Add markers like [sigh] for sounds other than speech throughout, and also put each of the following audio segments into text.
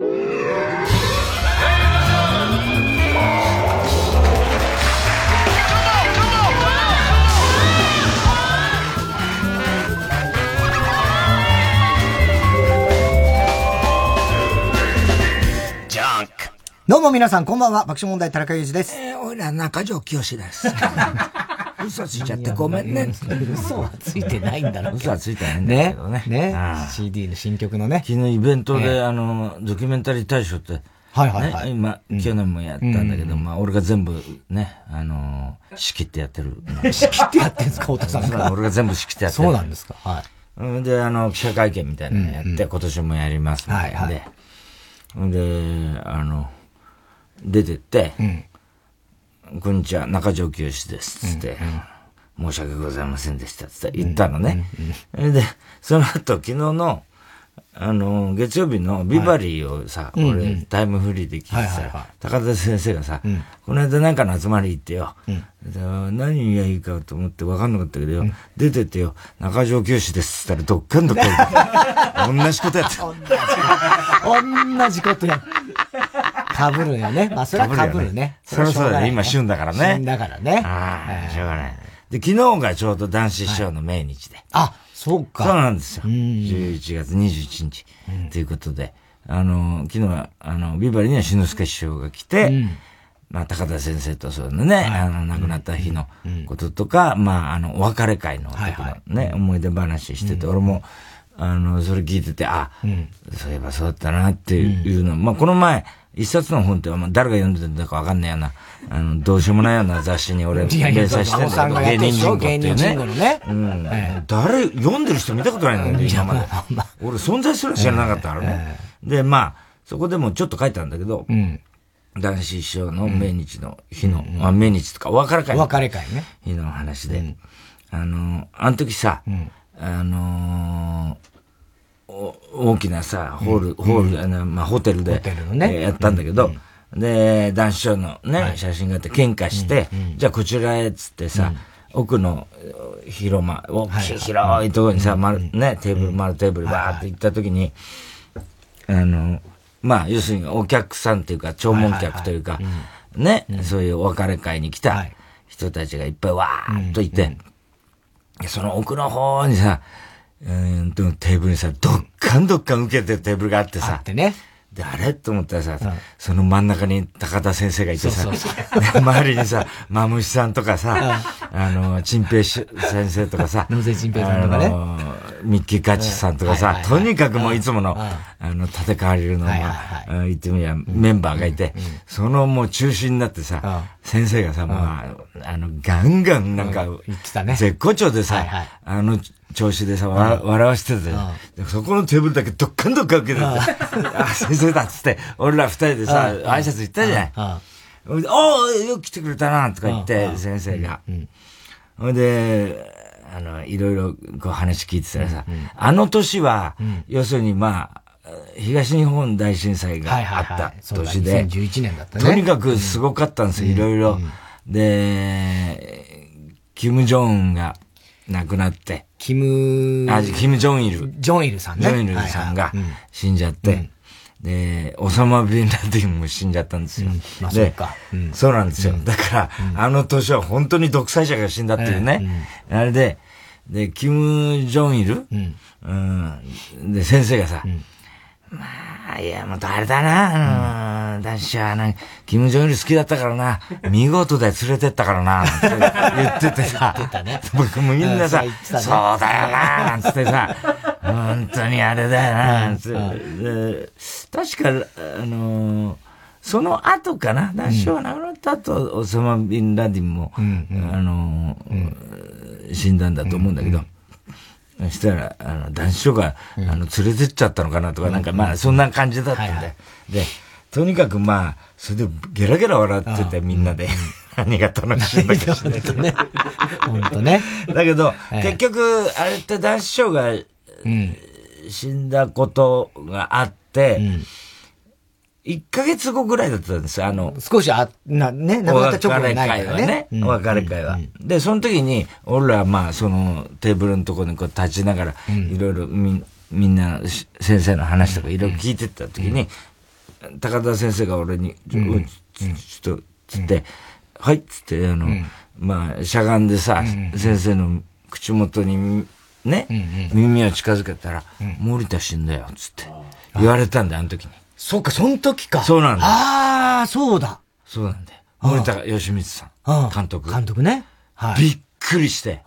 どうも皆さん、こんばんは。爆笑問題、田中裕二です。えー、おいら中条清です。[laughs] 嘘ついちゃってごめんね。嘘はついてないんだろう嘘はついてないんだけどね。ね。ね CD の新曲のね。昨日イベントで、あの、ドキュメンタリー大賞って、はいはいはい。今、去年もやったんだけど、まあ、俺が全部ね、あの、仕切ってやってる。仕切ってやってんすか、太田さんが。俺が全部仕切ってやってる。そうなんですか。はい。で、あの、記者会見みたいなのやって、今年もやりますはいはい。で、あの、出てって、うん、こんにちは、中条清です、つって、うんうん、申し訳ございませんでした、つって言ったのね。で、その後、昨日の、あの、月曜日のビバリーをさ、はい、俺、タイムフリーで聞いてさ、高田先生がさ、うん、この間なんかの集まり行ってよ、うん、何がいいかと思って分かんなかったけどよ、うん、出てってよ、中条清です、つったらど [laughs] っかんどっかん。同じことやった。同じ。ことやった。かぶ [laughs] るよね。まあ、それはかぶるね。そりゃそうだよ。今旬だからね。旬だからね。ああ、しょうがない。で、昨日がちょうど男子師匠の命日で。あ、そうか。そうなんですよ。11月21日。ということで、あの、昨日は、あの、ビバリには篠介師匠が来て、まあ、高田先生とそうね、あの、亡くなった日のこととか、まあ、あの、お別れ会のね、思い出話してて、俺も、あの、それ聞いてて、あ、そういえばそうだったなっていうの、まあ、この前、一冊の本って、まあ、誰が読んでるんだかわかんないような、あの、どうしようもないような雑誌に俺、連載してるんだけど、芸人人口っていうね。ね。うん。誰、読んでる人見たことないんだよ、今まで。俺、存在すら知らなかったからね。で、まあ、そこでもちょっと書いたんだけど、男子一生の命日の日の、あ、命日とか、お別れ会。お別れ会ね。日の話で。あの、あの時さ、あの大きなさ、ホール、ホール、あの、まあ、ホテルで、やったんだけで、男子賞のね、写真があって喧嘩して、じゃあこちらへっつってさ、奥の広間、大きい広いところにさ、丸、ね、テーブル、丸テーブルバーって行った時に、あの、まあ、要するにお客さんっていうか、弔問客というか、ね、そういうお別れ会に来た人たちがいっぱいわーっといて、その奥の方にさ、うんと、テーブルにさ、どっかんどっかん受けてるテーブルがあってさ。あってね。で、あれ？と思ったらさ、うん、その真ん中に高田先生がいてさ、そうそう [laughs] 周りにさ、マムシさんとかさ、あの、チンペイ先生とかさ、[laughs] 野瀬チンペイさんとかね。ミッキーカチさんとかさ、とにかくもういつもの、あの、立て替わりの、まあ、言ってみりゃ、メンバーがいて、そのもう中心になってさ、先生がさ、まあ、あの、ガンガンなんか、絶好調でさ、あの、調子でさ、笑わしてて、そこのテーブルだけどっかんどっか受けてて、あ、先生だっつって、俺ら二人でさ、挨拶行ったじゃない。おー、よく来てくれたな、とか言って、先生が。ほんで、あの、いろいろこう話聞いてたらさ、あの年は、要するにまあ、東日本大震災があった年で、2011年だったね。とにかくすごかったんですよ、いろいろ。で、キム・ジョンが亡くなって、キム、あ、キム・ジョンイル。ジョンイルさんね。ジョンイルさんが死んじゃって、で、オサマ・ビンラディンも死んじゃったんですよ。まあ、そうか。そうなんですよ。だから、あの年は本当に独裁者が死んだっていうね。あれで、で、キム・ジョンイル？うん。で、先生がさ、まあ、いや、もう誰だな、うん、男子はな、キム・ジョンイル好きだったからな、見事で連れてったからな、って言っててさ、[laughs] 僕もみんなさ、そうだよな、なんつってさ、本当にあれだよな、なんつって、確か、あのその後かな、男子は亡くなった後、オサマ・ビン・ラディンも、あの死んだんだと思うんだけど、そしたら、あの、男子書が、あの、連れてっちゃったのかなとか、なんかまあ、そんな感じだったんで。で、とにかくまあ、それでゲラゲラ笑ってて、みんなで。[laughs] 何が楽しいんだかしらね。[laughs] 本当ね。だけど、結局、あれって男子賞が、死んだことがあって、1ヶ月後ぐらいだったんですあの。少しあ、な、ね、亡くなった直後にないからね。お別れ会は。で、その時に、俺らまあ、そのテーブルのところにこう立ちながら、いろいろみ、みんな、先生の話とかいろいろ聞いてた時に、高田先生が俺に、ちょっと、つって、はいっつって、あの、まあ、しゃがんでさ、先生の口元に、ね、耳を近づけたら、森田死んだよ、つって。言われたんだよ、あの時に。そうか、その時か。そうなんだ。ああ、そうだ。そうなんだよ。森田義光さん。監督。監督ね。はい。びっくりして。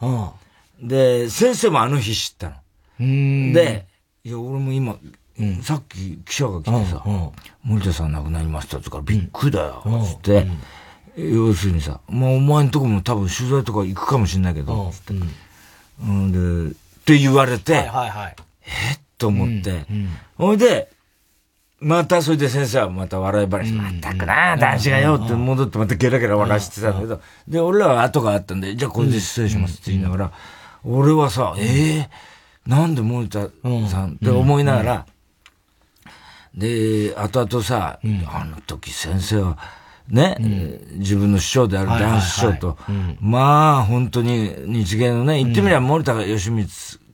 で、先生もあの日知ったの。で、いや、俺も今、さっき記者が来てさ、森田さん亡くなりましたってからびっくりだよ、つって。要するにさ、まあお前んとこも多分取材とか行くかもしんないけど、つって。うん、で、って言われて、はいはいはい。え？っと思って、ほいで、またそれで先生はまた笑い話、まったくな、男子がよって戻ってまたゲラゲラ笑わしてたんだけど、で、俺らは後があったんで、じゃあこれで失礼しますって言いながら、俺はさ、ええなんで森田さんって思いながら、で、後々さ、あの時先生は、ね、自分の師匠である男子師匠と、まあ本当に日芸のね、言ってみれば森田義光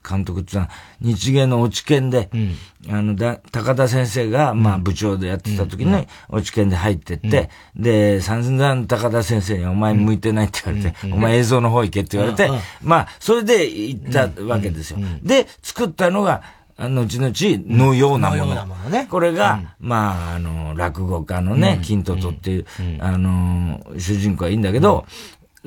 監督ってのは、日芸の落ち研で、うん、あの、だ、高田先生が、まあ、部長でやってた時に、落ち研で入ってって、うん、で、散々高田先生にお前向いてないって言われて、お前映像の方行けって言われて、まあ、それで行ったわけですよ。で、作ったのが、後々のようなもの。ね、これが、まあ、あの、落語家のね、金ととっていう、あの、主人公はいいんだけど、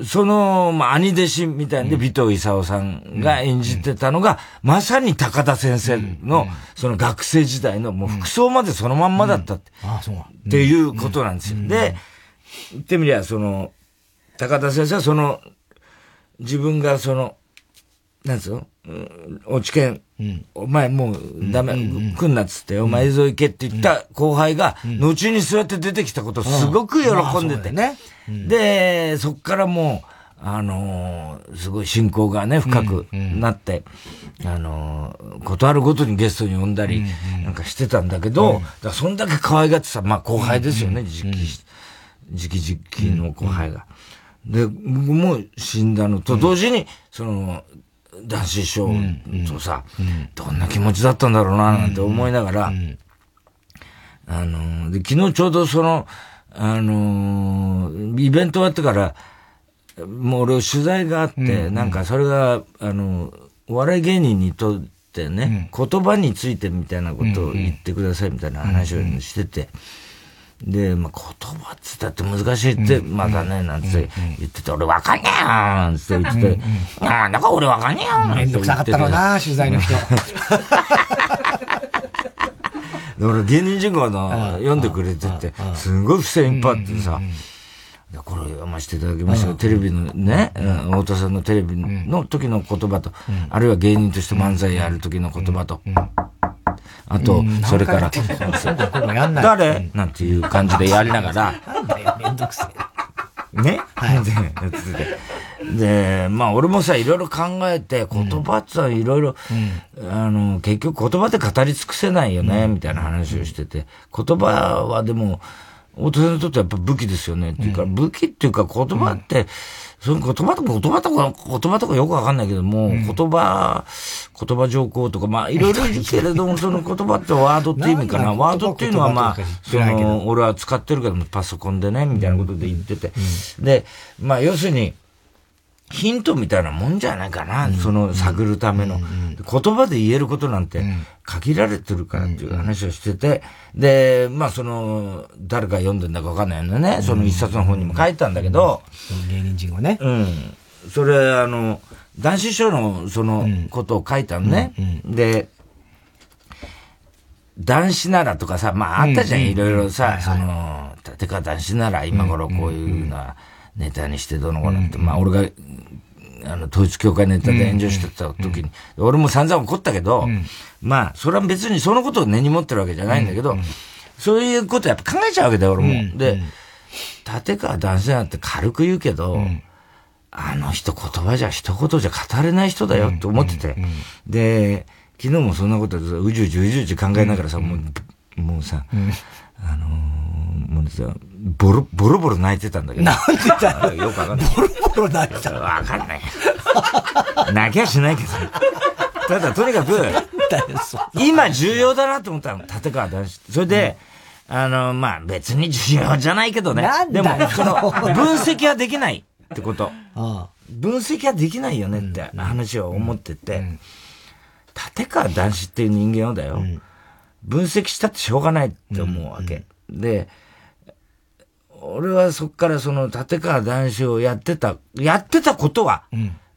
その、まあ、兄弟子みたいで、尾藤勲さんが演じてたのが、まさに高田先生の、その学生時代の、もう服装までそのまんまだったって、っていうことなんですよ。で、言ってみりゃ、その、高田先生はその、自分がその、なんつうの？落ち券、お前もうダメ、来んなっつって、お前映像行けって言った後輩が、後にそうやって出てきたことすごく喜んでて。ね。で、そっからもう、あのー、すごい信仰がね、深くなって、うん。うん、あのー、ことあるごとにゲストに呼んだり、なんかしてたんだけど、うん、だそんだけ可愛がってさ、まあ後輩ですよね、時期、時期時期の後輩が。で、僕も死んだのと同時に、その、男子師匠とさ、どんな気持ちだったんだろうな、なんて思いながら、あのー、で、昨日ちょうどその、あのー、イベント終わってから、もう俺取材があって、なんかそれが、あの、お笑い芸人にとってね、うん、言葉についてみたいなことを言ってくださいみたいな話をしてて、で、まあ、言葉っつったって難しいって、まだね、なんて言ってて、俺わかんねえよなんつって言ってて、なんだか俺わかんねえよめんどくさかったろうな、取材の人。[laughs] 俺芸人人口の読んでくれてて、すごい付箋いっぱいあってさ、これ読ませていただきましたが、テレビのね、太田さんのテレビの時の言葉と、あるいは芸人として漫才やる時の言葉と、あと、それから、誰？なんていう感じでやりながら、なんだよ、めんどくせえ。ね？はい。で、で、まあ俺もさ、いろいろ考えて、言葉ってさ、いろいろ、あの、結局言葉で語り尽くせないよね、みたいな話をしてて、言葉はでも、大人にとってはやっぱ武器ですよね。っていうか、武器っていうか言葉って、その言葉とか、言葉とか、言葉とかよくわかんないけども、言葉、言葉上皇とか、まあいろいろいるけれども、その言葉ってワードって意味かな。ワードっていうのはまあ、その、俺は使ってるけども、パソコンでね、みたいなことで言ってて。で、まあ要するに、ヒントみたいなもんじゃないかな、その探るための、言葉で言えることなんて限られてるからっていう話をしてて、で、まあその、誰か読んでんだかわかんないのね、その一冊の本にも書いたんだけど、芸人ね。うん。それ、あの、男子師匠のそのことを書いたのね。で、男子ならとかさ、まああったじゃん、いろいろさ、その、てか男子なら今頃こういうのは、ネタにしてどの子なんて、まあ俺が、あの、統一教会ネタで炎上してた時に、俺も散々怒ったけど、まあ、それは別にそのことを根に持ってるわけじゃないんだけど、そういうことやっぱ考えちゃうわけだよ、俺も。で、立川男性なんて軽く言うけど、あの人言葉じゃ一言じゃ語れない人だよって思ってて。で、昨日もそんなことでうじうじうじうじ考えながらさ、もう、もうさ、あのもうさ、ボロ、ボロボロ泣いてたんだけど。なんでだよ。よくわかんない。ボロボロ泣いてた？わかんない。泣きはしないけど。ただ、とにかく、今重要だなと思ったの、立川男子。それで、あの、まあ、別に重要じゃないけどね。でもその、分析はできないってこと。あ分析はできないよねって話を思ってて、立川談志っていう人間をだよ、分析したってしょうがないって思うわけ。で、俺はそっからその立川談志をやってた、やってたことは、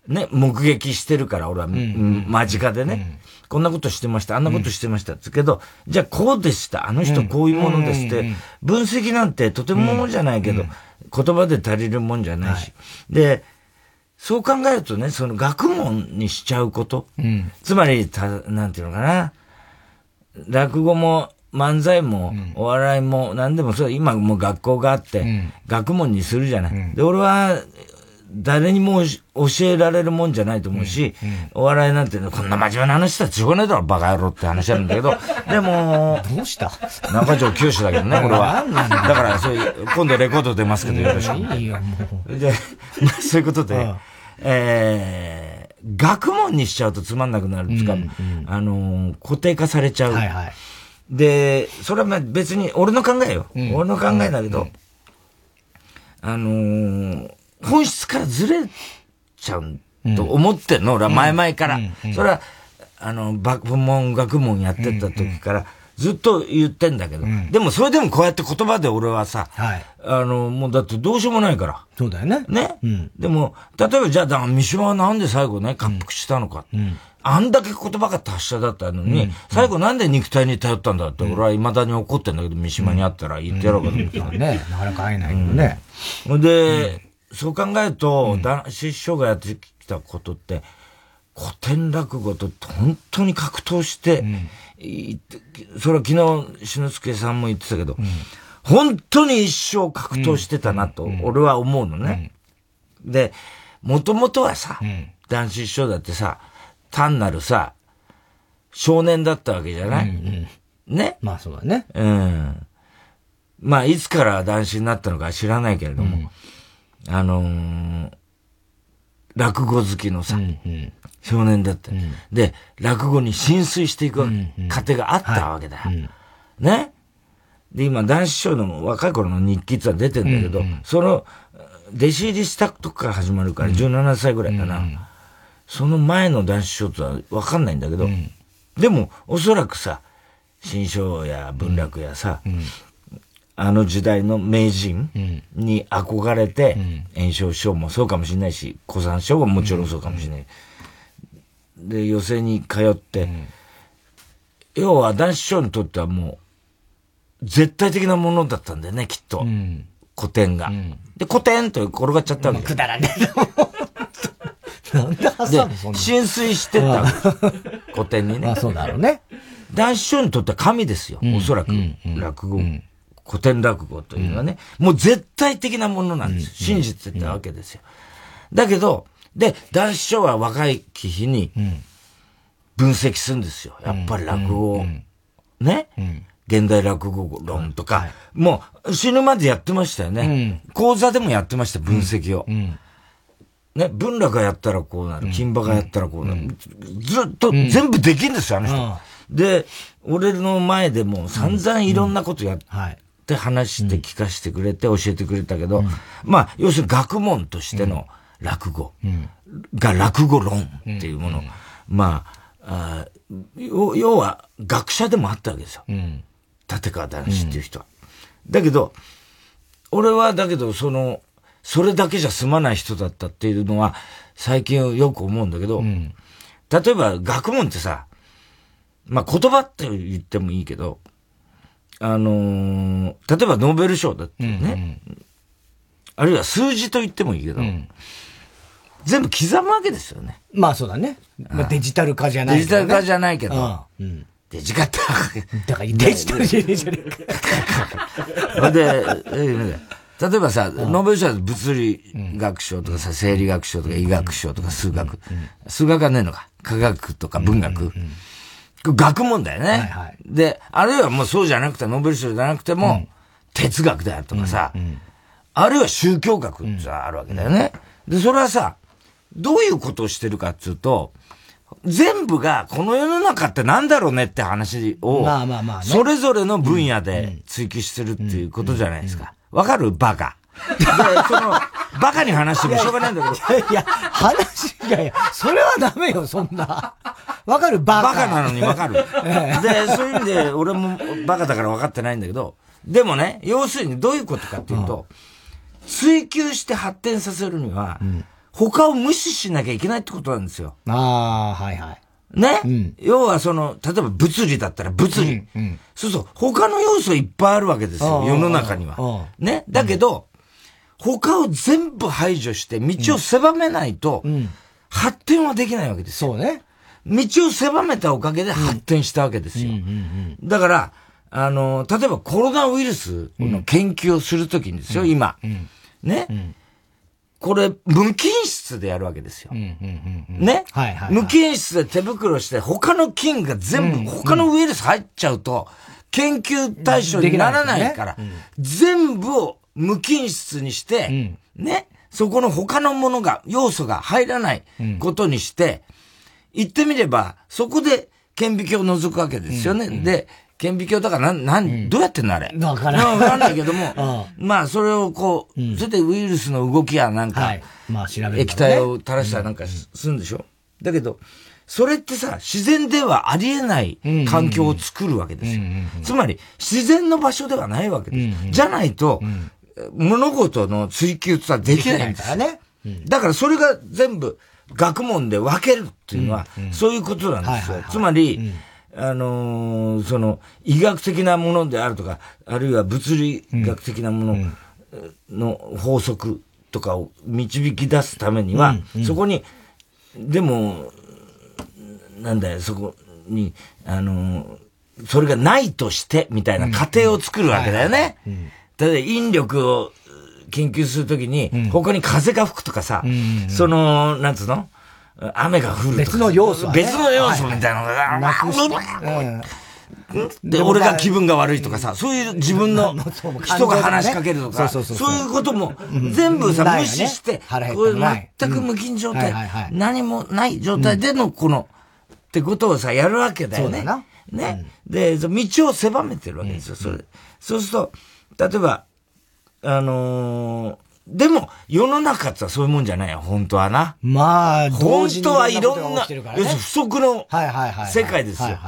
ね、目撃してるから、俺は、間近でね、こんなことしてました、あんなことしてました。ってけど、じゃあこうでした、あの人こういうものですって、分析なんてとてもものじゃないけど、言葉で足りるもんじゃないし。で、そう考えるとね、その学問にしちゃうこと。つまり、た、なんていうのかな。落語も漫才もお笑いも何でもそう、今もう学校があって、学問にするじゃない。で、俺は、誰にも教えられるもんじゃないと思うし、お笑いなんて、こんな真面目な話したらしょうがないだろ、バカ野郎って話なんだけど、[laughs] でも、どうした？中条清だけどね、俺は。だから、そういう、今度レコード出ますけど、よろしく。いいよ、もう。で、まあそういうことで、えー、学問にしちゃうとつまんなくなるんですか、あのー、固定化されちゃう。はいはい。で、それはまあ別に俺の考えよ。俺の考えだけど、あのー、本質からずれちゃうと思ってんの、俺は前々から。それは、あの、学問、学問やってた時から、ずっと言ってんだけど、でもそれでもこうやって言葉で俺はさ、はい。あの、もうだってどうしようもないから。そうだよね。ね、でも、例えばじゃあ、三島はなんで最後ね、滑腹したのか。あんだけ言葉が達者だったのに、最後なんで肉体に頼ったんだって、俺は未だに怒ってんだけど、三島に会ったら言ってやろうかと思って。そうね。なかなか会えないけどね。で、そう考えると、男子師匠がやってきたことって、古典落語と本当に格闘してそれは昨日、志の輔さんも言ってたけど、本当に一生格闘してたなと、俺は思うのね。で、もともとはさ、男子師匠だってさ、単なるさ、少年だったわけじゃない、ね？まあそうだね。うん。まあ、いつから男子になったのか知らないけれども、あのー落語好きのさ、少年だった、で、落語に浸水していく過程があったわけだ。よ。ね？で、今、男子師匠の若い頃の日記って出てんだけど、その、弟子入りしたとこから始まるから、17歳ぐらいかな。その前の男子師匠とは分かんないんだけど、でも、おそらくさ、新章や文楽やさ、あの時代の名人に憧れて、炎症師匠もそうかもしれないし、小山師匠ももちろんそうかもしれない。で、寄席に通って、要は男子師匠にとってはもう、絶対的なものだったんだよね、きっと。古典が。で、古典と転がっちゃったわけ。よくだらねえな。なんで挟むん、な。浸水してた古典にねまあ。そうだろうね。男子師匠にとっては神ですよ、おそらく。落語、古典落語というのはね、もう絶対的なものなんです。信じてたわけですよ。だけど、で、男子師匠は若い日に分析するんですよ。やっぱり落語を。ね、現代落語論とか、もう死ぬまでやってましたよね。講座でもやってました、分析を。ね、文楽がやったらこうなる、金馬がやったらこうなる。ずっと全部できるんですよ、あの人。で、俺の前でも散々いろんなことやっはい。て話して聞かせてくれて教えてくれたけど、まあ、要するに学問としての落語が落語論っていうもの。まあ、あ要要は学者でもあったわけですよ。立川談志っていう人は。だけど、俺はだけどその、それだけじゃ済まない人だったっていうのは最近よく思うんだけど、例えば学問ってさ、まあ言葉って言ってもいいけど、あのー例えばノーベル賞だってね、あるいは数字と言ってもいいけど、全部刻むわけですよね。まあそうだね。まあデジタル化じゃないデジタル化じゃゃないけど、うん。デジカッタ。だからデジタルじゃねえじゃねえか。[laughs] で、えー例えばさ、ノーベル賞は物理学賞とかさ、生理学賞とか医学賞とか数学。数学はねえのか。科学とか文学。学問だよね、はいで、あるいはもうそうじゃなくて、ノーベル賞じゃなくても、哲学だよとかさ、あるいは宗教学ってあるわけだよね。で、それはさ、どういうことをしてるかっていうと、全部がこの世の中ってなんだろうねって話を、まあまあまあ、ね、それぞれの分野で追求してるっていうことじゃないですか。わかる？バカ。で、その、バカに話してもしょうがないんだけど。いやいや、話、いやいや、それはダメよ、そんな。わかる？バカ。バカなのにわかる。で、そういう意味で、俺もバカだから分かってないんだけど、でもね、要するにどういうことかっていうと、うん、追求して発展させるには、うん他を無視しなきゃいけないってことなんですよ。ああ、はいはい。ね、うん、要はその、例えば物理だったら物理。うんうん、そうそう、他の要素いっぱいあるわけですよ、世の中には。ね、だけど、他を全部排除して道を狭めないと、発展はできないわけですよ。そうね。道を狭めたおかげで発展したわけですよ。だから、あの、例えばコロナウイルスの研究をするときにですよ、今。ね、これ、無菌室でやるわけですよ。ね、はいはい、無菌室で手袋して、他の菌が全部、他のウイルス入っちゃうと、研究対象にならないから、全部を無菌室にして、ね、そこの他のものが、要素が入らないことにして、言ってみれば、そこで顕微鏡を覗くわけですよね。で、顕微鏡だからなん、なん、どうやってんのあれ？わからない。わからないけども、[laughs] まあ、それをこう、それでウイルスの動きやなんか、まあ、調べる。液体を垂らしたらなんかするんでしょ？だけど、それってさ、自然ではありえない環境を作るわけですよ。つまり、自然の場所ではないわけです。じゃないと、物事の追求ってできないんですよ。ね。だからそれが全部学問で分けるっていうのは、そういうことなんですよ。つまり、あのー、その、医学的なものであるとか、あるいは物理学的なものの法則とかを導き出すためには、そこに、でも、なんだよ、そこに、あのー、それがないとして、みたいな過程を作るわけだよね。例えば、引力を研究するときに、他に風が吹くとかさ、その、なんつうの？雨が降る別の要素、ね、別の要素みたいなのが、なくして。で、俺が気分が悪いとかさ、そういう自分の [laughs] 人が話しかけるとか、そういうことも全部さ、無視して、こういう全く無菌状態、何もない状態でのこの、ってことをさ、やるわけだよね。ね。で、道を狭めてるわけですよ、それ。そうすると、例えば、あのでも、世の中ってそういうもんじゃないよ、本当はな。まあ、本当はいろんな、要するに不足の世界ですよ。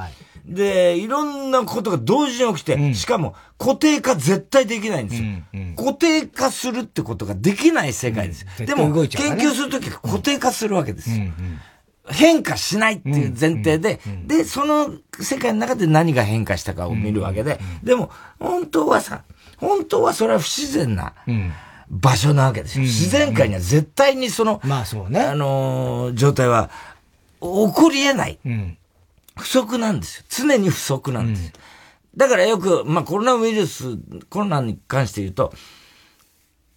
で、いろんなことが同時に起きて、うん、しかも固定化絶対できないんですよ、うんうん、固定化するってことができない世界です。うん、でも、ね、研究するときは固定化するわけですよ。うんうん。変化しないっていう前提で、で、その世界の中で何が変化したかを見るわけで、でも、本当はさ、本当はそれは不自然な、場所なわけですよ。自然界には絶対にその、まあそうね。あのー、状態は起こり得ない。うん、不足なんですよ。常に不足なんですよ。うん、だからよく、まあコロナウイルス、コロナに関して言うと、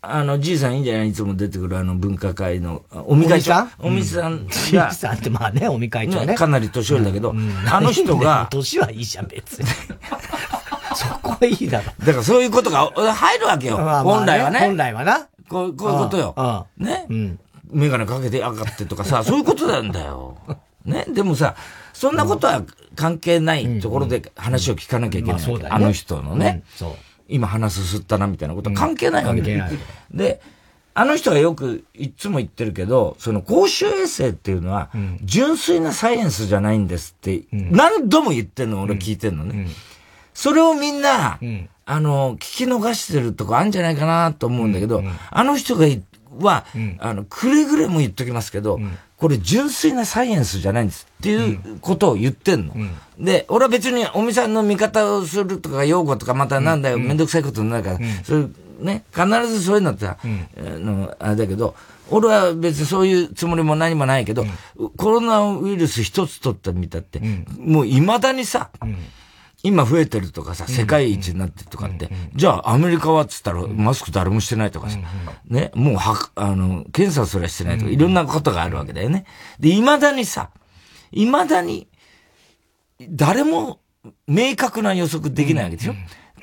あの、じいさんいいんじゃない？いつも出てくるあの文化会の、おみ会長おみさん？じいさんってまあね、おみ会長ね。かなり年寄りだけど、あの人が。[laughs] 年はいいじゃん、別に。[laughs] [laughs] そこはいいだろ。だからそういうことが入るわけよ。まあまあね、本来はね。本来はな。こうこういうことよ。ね、うん。メガネかけて上がってとかさ、[laughs] そういうことなんだよ。ね？でもさ、そんなことは関係ないところで話を聞かなきゃいけない。うんうんまあ、あの人のね。うん、今話すすったなみたいなことは関係ないわけだよ。で、あの人がよくいつも言ってるけど、その公衆衛生っていうのは、純粋なサイエンスじゃないんですって、何度も言ってんの俺聞いてんのね。それをみんな、うん、あの、聞き逃してるとこあるんじゃないかなと思うんだけど、うんうん、あの人がは、うん、あの、くれぐれも言っときますけど、うん、これ純粋なサイエンスじゃないんですっていうことを言ってんの。うん、で、俺は別におみさんの味方をするとか、用語とかまたなんだよ、めんどくさいことになるから、それね、必ずそういうのって、あの、あれだけど、俺は別にそういうつもりも何もないけど、コロナウイルス一つ取ったみたって、もう未だにさ、今増えてるとかさ、世界一になってるとかって、じゃあアメリカはっつったらマスク誰もしてないとかさ、ね、もうは、あの、検査すらしてないとか、いろんなことがあるわけだよね。で、未だにさ、未だに、誰も明確な予測できないわけでしょ、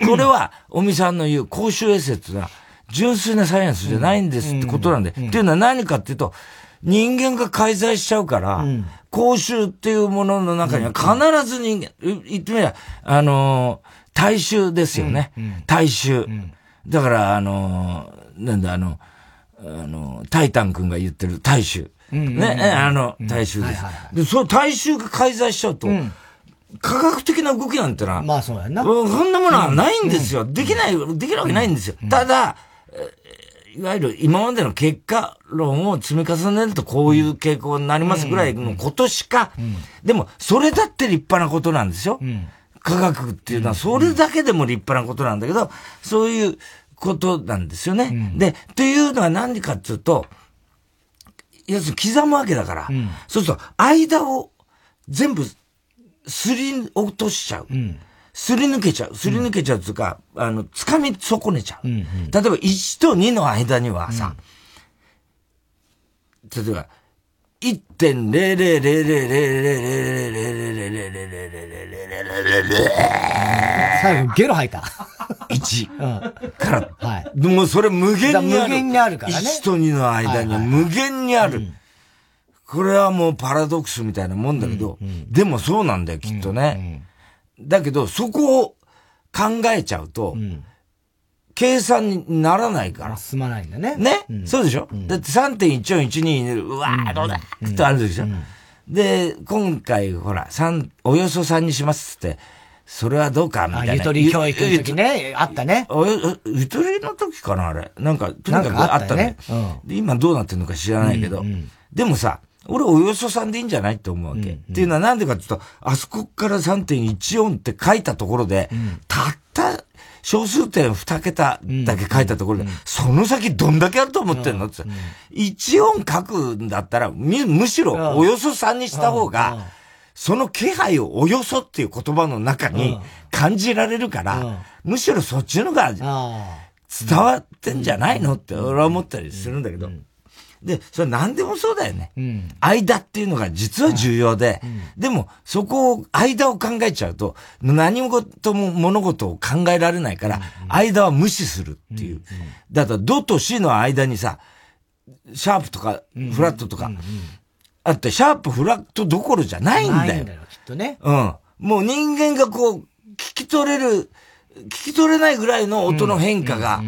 これは、尾身さんの言う公衆衛生っていうのは、純粋なサイエンスじゃないんですってことなんで。っていうのは何かっていうと、人間が介在しちゃうから、公衆っていうものの中には必ず人間、言ってみれば、あのー、大衆ですよね。大衆。だから、あのー、なんだ、あの、あの、タイタン君が言ってる大衆。ね、あの、大衆です。で、その大衆が介在しちゃうと、科学的な動きなんてのは、まあそうやな。そんなものはないんですよ。できない、できるわけないんですよ。ただ、いわゆる今までの結果論を積み重ねるとこういう傾向になりますぐらいのことしか、でもそれだって立派なことなんですよ。科学っていうのは。それだけでも立派なことなんだけど、そういうことなんですよね。で、というのは何かっていうと、要するに刻むわけだから、そうすると間を全部すり落としちゃう。すり抜けちゃう。すり抜けちゃうっていうか、うん、あの、掴み損ねちゃう。うんうん、例えば1と2の間にはさ、例えば、最後ゲロ吐いた。1から、はい。もうそれ無限にある。無限にあるからね。1と2の間には無限にある。これはもうパラドックスみたいなもんだけど、でもそうなんだよ、きっとね。だけど、そこを考えちゃうと、計算にならないから。進まないんだね。ね、うん、そうでしょ、うん、だって3.1412、うわー、どうだ、ってあるでしょ、うん、で、今回、ほら、三、およそ3にしますって、それはどうかみたいな。ゆとり教育の時ね、あったね。ゆとりの時かな、あれ。なんか、とにかくあったね。ったねうん、今どうなってるのか知らないけど。うんうん、でもさ、俺およそ3でいいんじゃないって思うわけ。うんうん、っていうのはなんでかっていうと、あそこから3.14って書いたところで、うん、たった小数点2桁だけ書いたところで、うん。うん、その先どんだけあると思ってんの？って、うん、1音書くんだったら、むしろおよそ3にした方が、その気配をおよそっていう言葉の中に感じられるから、むしろそっちのが伝わってんじゃないのって俺は思ったりするんだけど。で、それ何でもそうだよね。うん、間っていうのが実は重要で、うん、でもそこを、間を考えちゃうと、何事も物事を考えられないから、間は無視するっていう。だから、ドとシの間にさ、シャープとか、フラットとか、あって、シャープ、フラットどころじゃないんだよ。ないんだよ、きっとね。うん。もう人間がこう、聞き取れる、聞き取れないぐらいの音の変化が、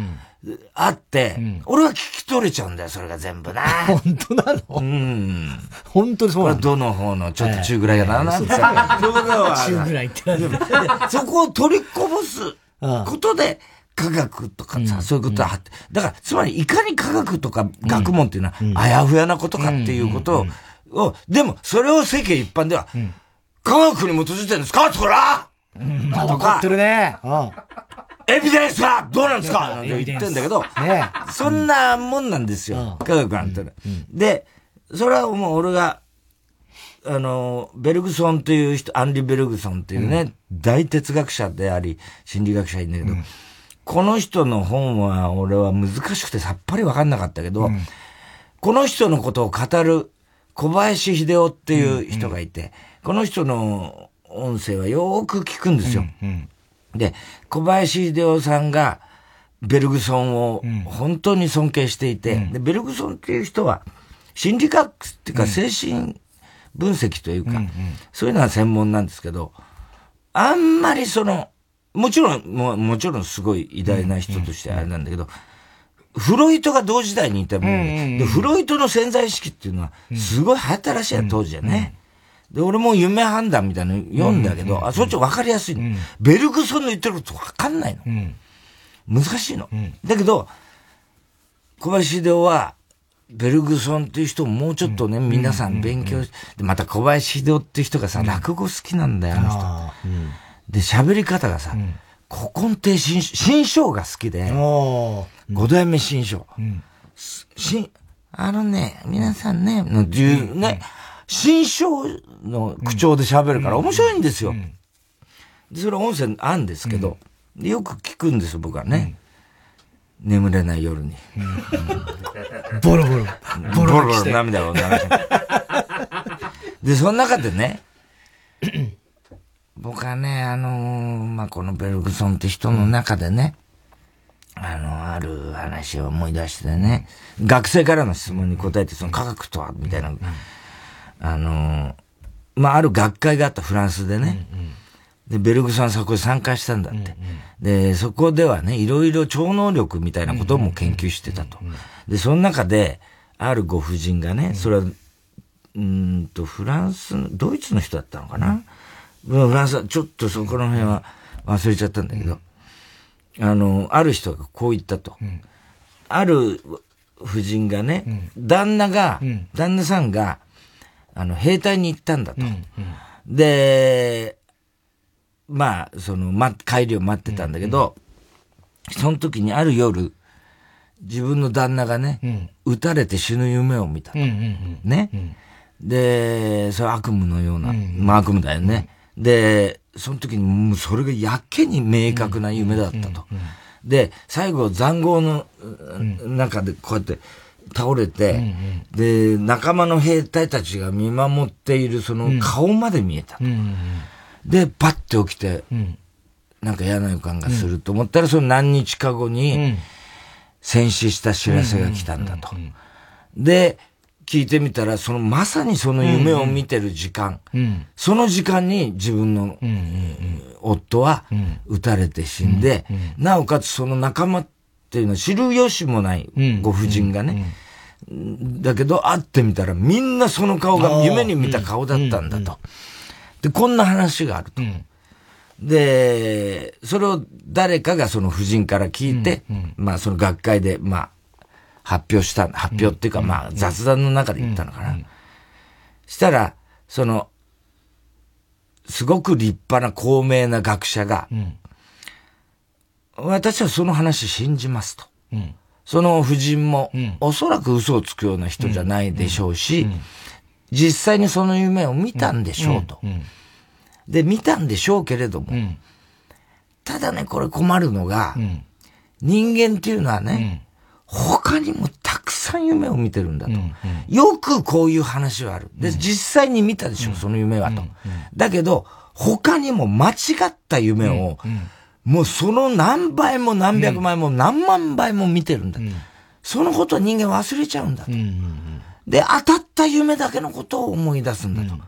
あって、うん、俺は聞き取れちゃうんだよ、それが全部な。[laughs] 本当なの？うん。本当にそうなの？どの方のちょっと中ぐらいがな、なんて。中ぐらいってそこを取りこぼすことで、科学とかさ、そういうことは、だから、つまり、いかに科学とか学問っていうのは、あやふやなことかっていうことを、でも、それを世間一般では、科学に基づいてるんですか？そらうん、分かってるね。うん。エビデンスはどうなんですか?って言ってんだけど、ね、そんなもんなんですよ、科学なんて、で、それはもう俺が、あの、ベルグソンという人、アンリ・ベルグソンっていうね、大哲学者であり、心理学者いいんだけど、この人の本は俺は難しくてさっぱりわかんなかったけど、この人のことを語る小林秀夫っていう人がいて、この人の音声はよく聞くんですよ。で、小林秀夫さんが、ベルグソンを本当に尊敬していて、うん、で、ベルグソンっていう人は、心理学っていうか精神分析というか、うんうん、そういうのは専門なんですけど、あんまりその、もちろん、ももちろんすごい偉大な人としてあれなんだけど、フロイトが同時代にいたもんね、で、フロイトの潜在意識っていうのは、すごい流行ったらしいや、当時はね。で、俺も夢判断みたいなの読んだけど、あ、そっち分かりやすい、うん、ベルグソンの言ってること分かんないの。うん、難しいの、うん。だけど、小林秀夫は、ベルグソンっていう人をもうちょっとね、皆さん勉強して、で、また小林秀夫っていう人がさ、落語好きなんだよ、あの人。で、喋り方がさ、古今亭新新章が好きで、五代目新章。しあのね、皆さんね、の、ね、新章の口調で喋るから面白いんですよ。でそれ音声あんですけど、よく聞くんです僕はね。眠れない夜に。ボロボロ。ボロボロ涙を流して。で、その中でね、[laughs] 僕はね、あのー、まあ、このベルグソンって人の中でね、あの、ある話を思い出してね、学生からの質問に答えて、その科学とは、みたいな、あの、まあ、ある学会があったフランスでね。で、ベルグさんそこに参加したんだって。で、そこではね、いろいろ超能力みたいなことも研究してたと。で、その中で、あるご婦人がね、それは、うんと、フランス、ドイツの人だったのかな、フランスは、ちょっとそこの辺は忘れちゃったんだけど、あの、ある人がこう言ったと。ある夫人がね、旦那が、旦那さんが、あの、兵隊に行ったんだと。で、まあ、その、ま、帰りを待ってたんだけど、その時にある夜、自分の旦那がね、撃たれて死ぬ夢を見たと。ね。で、それ悪夢のような、まあ悪夢だよね。で、その時にもうそれがやけに明確な夢だったと。で、最後塹壕の中でこうやって倒れて、で、仲間の兵隊たちが見守っているその顔まで見えたと。で、パッて起きて、なんか嫌な予感がすると思ったら、その何日か後に、戦死した知らせが来たんだと。で、聞いてみたら、そのまさにその夢を見てる時間、うん。うん、その時間に自分の、うんうんうん、夫は撃たれて死んで、うんうん、なおかつその仲間っていうのは知る由もないご婦人がね、だけど会ってみたらみんなその顔が夢に見た顔だったんだと。で、こんな話があると。で、それを誰かがその婦人から聞いて、まあその学会で、まあ、発表した、発表っていうか、まあ、雑談の中で言ったのかな。したら、その、すごく立派な高名な学者が、私はその話信じますと。その夫人も、おそらく嘘をつくような人じゃないでしょうし、実際にその夢を見たんでしょうと。で、見たんでしょうけれども、ただね、これ困るのが、人間っていうのはね、他にもたくさん夢を見てるんだと。うん。うん、よくこういう話はある。で、実際に見たでしょ、その夢はと。だけど、他にも間違った夢を、もうその何倍も何百倍も何万倍も見てるんだ。そのことは人間忘れちゃうんだと。で、当たった夢だけのことを思い出すんだと。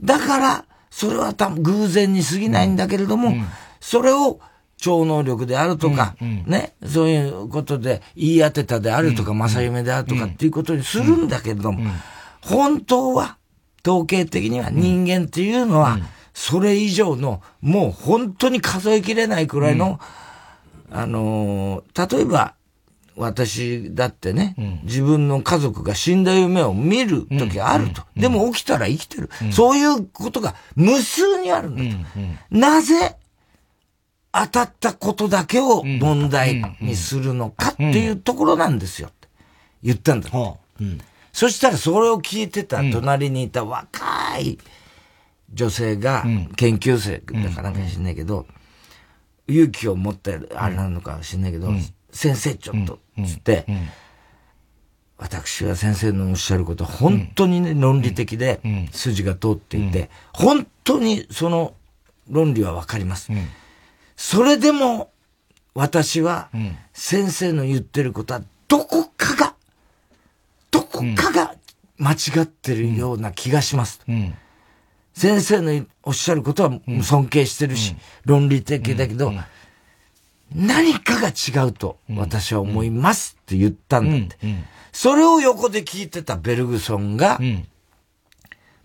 だから、それは多分偶然に過ぎないんだけれども、それを超能力であるとか、うんうん、ね、そういうことで言い当てたであるとか、正夢であるとかっていうことにするんだけれども、本当は、統計的には人間っていうのは、それ以上の、もう本当に数えきれないくらいの、あのー、例えば、私だってね、うん、自分の家族が死んだ夢を見る時があると。うん、でも起きたら生きてる、うん、そういうことが無数にあるんだと。なぜ当たったことだけを問題にするのかっていうところなんですよって。言ったんだ。うん、そしたらそれを聞いてた隣にいた若い女性が、研究生だかなんか知んないけど、勇気を持ってあれなのか知んないけど、先生ちょっと、つって、私は先生のおっしゃること本当にね、論理的で筋が通っていて、本当にその論理はわかります。それでも、私は、先生の言ってることは、どこかが、どこかが間違ってるような気がします。先生のおっしゃることは尊敬してるし、論理的だけど、何かが違うと私は思いますって言ったんだって。それを横で聞いてたベルグソンが、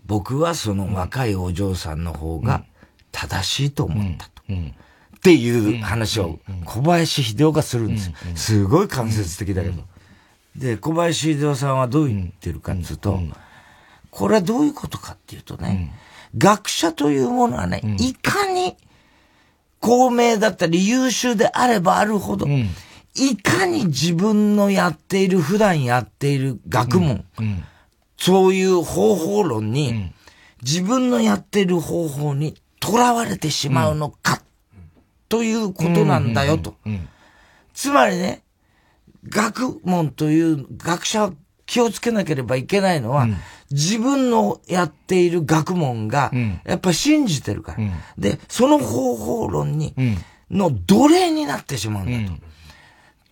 僕はその若いお嬢さんの方が正しいと思ったと。っていう話を小林秀夫がするんですよ。すごい間接的だけど。で、小林秀夫さんはどう言ってるかっていうと、これはどういうことかっていうとね、学者というものはね、いかに高名だったり優秀であればあるほど、いかに自分のやっている、普段やっている学問、そういう方法論に、自分のやっている方法に囚われてしまうのかということなんだよと。つまりね、学問という学者は気をつけなければいけないのは、うん、自分のやっている学問が、やっぱ信じてるから、うん、で、その方法論に、の奴隷になってしまうんだと。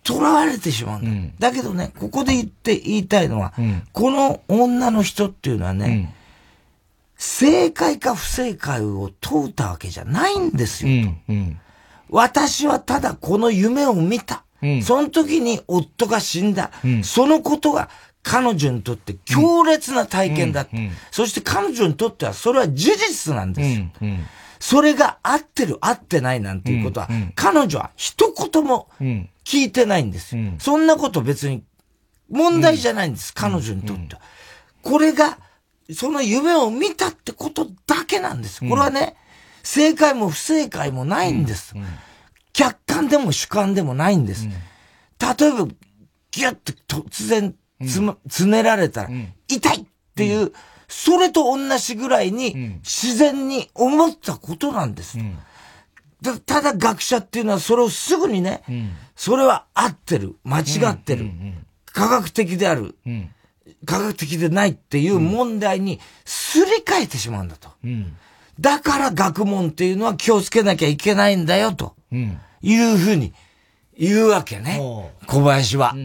囚われてしまうんだ。だけどね、ここで言って言いたいのは、この女の人っていうのはね、正解か不正解を問うたわけじゃないんですよ。うん。うん、私はただこの夢を見た。うん、その時に夫が死んだ。うん、そのことが彼女にとって強烈な体験だ、うん、そして彼女にとってはそれは事実なんですよ。それが合ってる合ってないなんていうことは、彼女は一言も聞いてないんですよ。そんなこと別に問題じゃないんです、彼女にとっては。これがその夢を見たってことだけなんです。これはね、正解も不正解もないんです。客観でも主観でもないんです。例えば、ギュッと突然つ,、ま、つねられたら、痛いっていう、それと同じぐらいに自然に思ったことなんです。ただ学者っていうのはそれをすぐにね、それは合ってる、間違ってる、科学的である、科学的でないっていう問題にすり替えてしまうんだと。うん、だから学問っていうのは気をつけなきゃいけないんだよ、と。いうふうに言うわけね。小林は。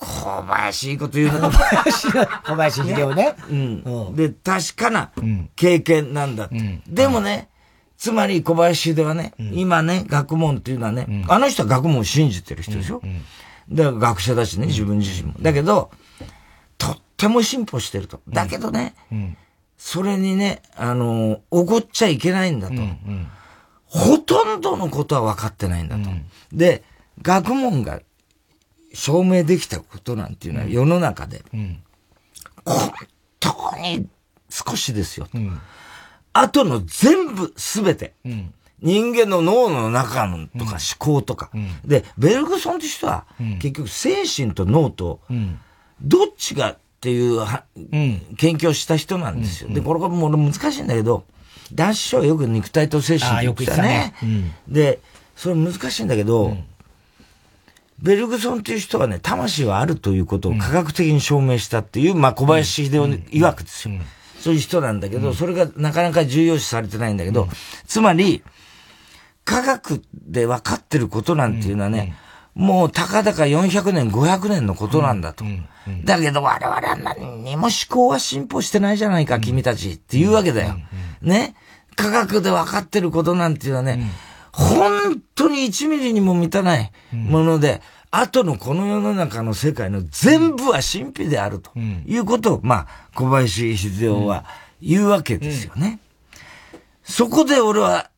うん、小林いいこと言うな。小林、小林秀夫ね。うん。で、確かな経験なんだと。でもね、つまり小林秀夫はね、今ね、学問っていうのはね、あの人は学問を信じてる人でしょ？だから学者だしね、自分自身も。だけど、とっても進歩してると。だけどね、うん、それにね、あの、怒っちゃいけないんだと。ほとんどのことは分かってないんだと。うん、で、学問が証明できたことなんていうのは世の中で、本当に少しですよと。あとの全部、すべて。人間の脳の中のとか思考とか。で、ベルグソンって人は、結局精神と脳と、どっちがっていうは、うん、研究をした人なんですよ。で、これがもう難しいんだけど、男子賞はよく肉体と精神って言ってたね。で、それ難しいんだけど、ベルグソンっていう人はね、魂はあるということを科学的に証明したっていう、まあ小林秀夫曰くですよ。そういう人なんだけど、それがなかなか重要視されてないんだけど、つまり、科学で分かってることなんていうのはね、もうたかだか400年、500年のことなんだと。だけど我々は何にも思考は進歩してないじゃないか、君たちって言うわけだよ。ね？科学で分かってることなんていうのはね、本当に1ミリにも満たないもので、後のこの世の中の世界の全部は神秘であるということを、まあ、小林秀夫は言うわけですよね。そこで俺は、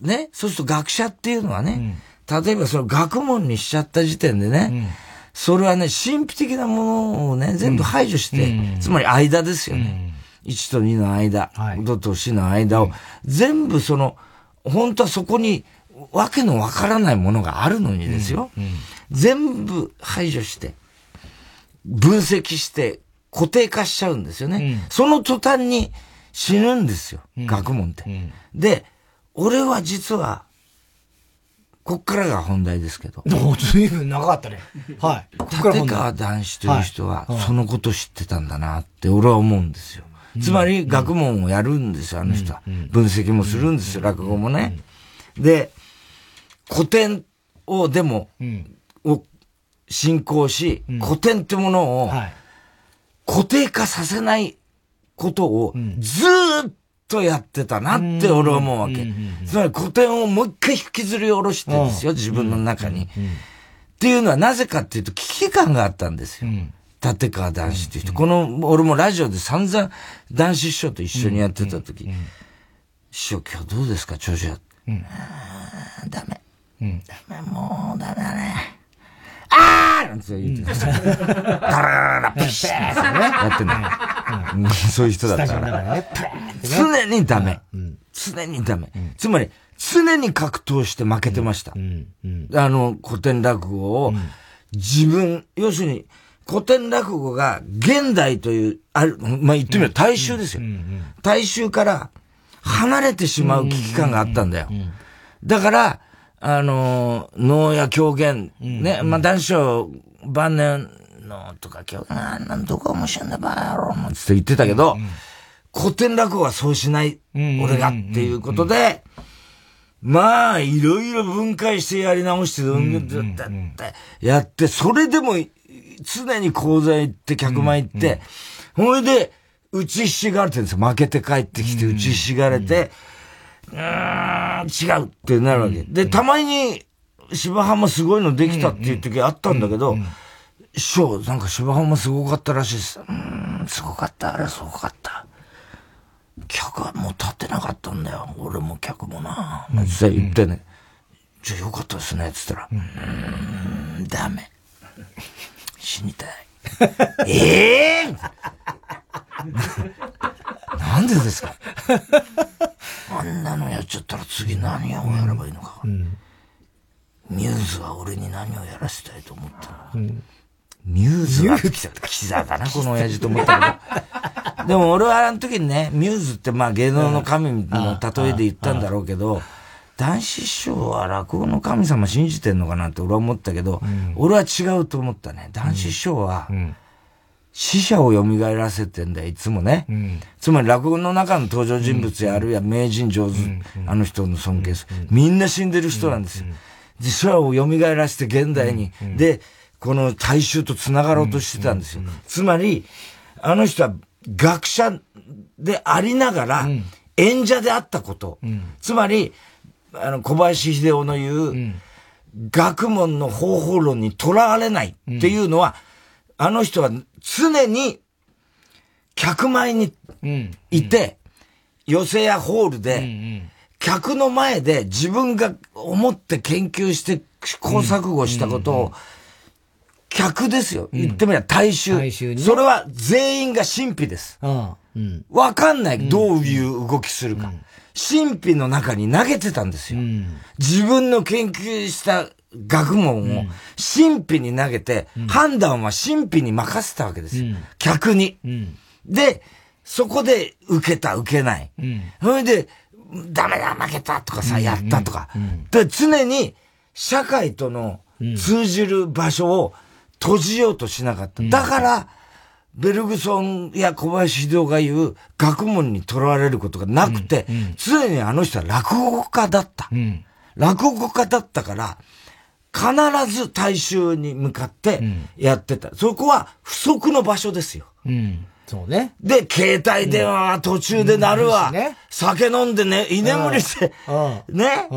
ね、そうすると学者っていうのはね、例えばその学問にしちゃった時点でね、うん、それはね、神秘的なものをね、全部排除して、うん、つまり間ですよね。うん、1と2の間、はい、5と4の間を、全部その、本当はそこに、わけのわからないものがあるのにですよ。全部排除して、分析して、固定化しちゃうんですよね。その途端に死ぬんですよ、学問って。で、俺は実は、こっからが本題ですけど。もう随分長かったね。はい。立川男子という人は、そのこと知ってたんだなって俺は思うんですよ。つまり、学問をやるんですよ、あの人は。分析もするんですよ、落語もね。で、古典を、でも、を進行し、古典ってものを、固定化させないことを、ずっとやってたなって俺は思うわけ。つまり古典をもう一回引きずり下ろしてですよ、自分の中に。っていうのはなぜかっていうと危機感があったんですよ。立川男子っていう人。この、俺もラジオで散々男子師匠と一緒にやってた時、師匠今日どうですか？調子は。うん、ダメ。うん、ダメ、もうダメだね。あーなんて言ってた。ダラララピシッやってんの。そういう人だったら。常にダメ。常にダメ。つまり、常に格闘して負けてました。あの、古典落語を、自分、要するに、古典落語が現代という、ある、まあ、言ってみれば大衆ですよ。大衆から離れてしまう危機感があったんだよ。だから、あの、能や狂言、ね、まあ、男子晩年のとか狂言、あんなんどこ面白いんだ、バーローつって言ってたけど、古典落語はそうしない、俺がっていうことで、まあ、いろいろ分解してやり直して、やって、それでも常に講座行って、客前行って、ほいで、打ちひしがれてるんですよ。負けて帰ってきて打ちひしがれて、うーん、違うってなるわけ。で、たまに、芝浜すごいのできたっていう時あったんだけど、師匠、なんか芝浜すごかったらしいです。うーん、すごかった、あれすごかった。客はもう立ってなかったんだよ。俺も客もな。って言ってね。じゃあよかったですね、つったら。うーん、ダメ。死にたい。え [laughs] えー、[laughs] なんでですか？あんなのやっちゃったら次何をやればいいのか。うん、ミューズは俺に何をやらせたいと思ったの、うん、ミューズはキザだな、[laughs] この親父と思ったけど。でも俺はあの時にね、ミューズってまあ芸能の神の例えで言ったんだろうけど、男子師匠は落語の神様信じてんのかなって俺は思ったけど、うん、俺は違うと思ったね。男子師匠は、死者を蘇らせてんだよ、いつもね。うん、つまり落語の中の登場人物や、あるいは名人上手、あの人の尊敬する。みんな死んでる人なんですよ。で、死者を蘇らせて現代に、で、この大衆と繋がろうとしてたんですよ。つまり、あの人は学者でありながら、演者であったこと。つまり、あの、小林秀夫の言う、うん、学問の方法論にとらわれないっていうのは、うん、あの人は常に客前にいて、寄席やホールで、客の前で自分が思って研究して試行錯誤したことを、客ですよ。言ってみれば大衆。大衆ね、それは全員が神秘です。わ、うん、かんない。どういう動きするか。うん神秘の中に投げてたんですよ。うん、自分の研究した学問を神秘に投げて、うん、判断は神秘に任せたわけですよ。うん、客に、で、そこで受けた、受けない。それで、ダメだ、負けたとかさ、やったとか。で常に社会との通じる場所を閉じようとしなかった。だから、ベルグソンや小林秀夫が言う学問にとらわれることがなくて、うんうん、常にあの人は落語家だった。うん、落語家だったから、必ず大衆に向かってやってた。そこは不足の場所ですよ。うん、そうね。で、携帯電話は途中で鳴るわ。ね、酒飲んでね、居眠りして、ね。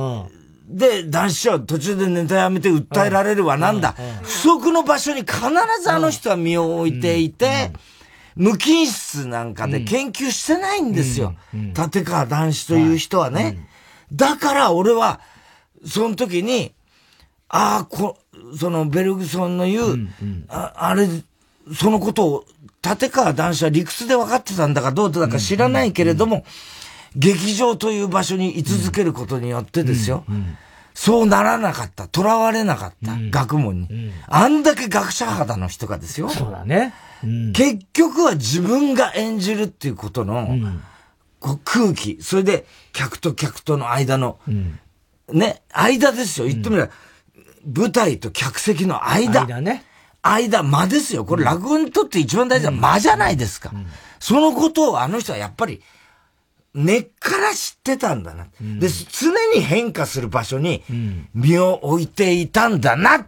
で、男子は途中でネタやめて訴えられるわ、なんだ。不足の場所に必ずあの人は身を置いていて、無菌室なんかで研究してないんですよ。立川男子という人はね。だから俺は、その時に、ああ、こ、そのベルグソンの言う、ああれ、そのことを、立川男子は理屈で分かってたんだかどうだか知らないけれども、劇場という場所に居続けることによってですよ。そうならなかった。囚われなかった。学問に、あんだけ学者肌の人がですよ。そうだね。結局は自分が演じるっていうことの、空気、それで客と客との間の、ね、間ですよ。言ってみれば、舞台と客席の間。間ね。間、間ですよ。これ落語にとって一番大事な間じゃないですか。そのことをあの人はやっぱり根っから知ってたんだな。うん、で、常に変化する場所に身を置いていたんだな、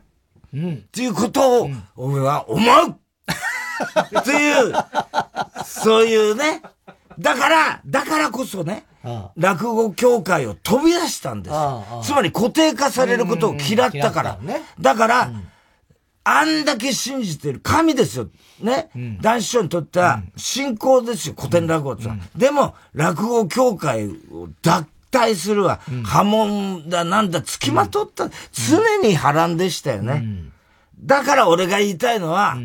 うん、っていうことを、俺は思う。っていう、そういうね。だから、だからこそね、落語協会を飛び出したんです。つまり固定化されることを嫌ったから。だから、あんだけ信じてる神ですよ。ね？うん、男子師匠にとっては信仰ですよ、古典落語って、うん、でも、落語協会を脱退するわ、うん、波紋だなんだ、付きまとった、常に波乱でしたよね。だから俺が言いたいのは、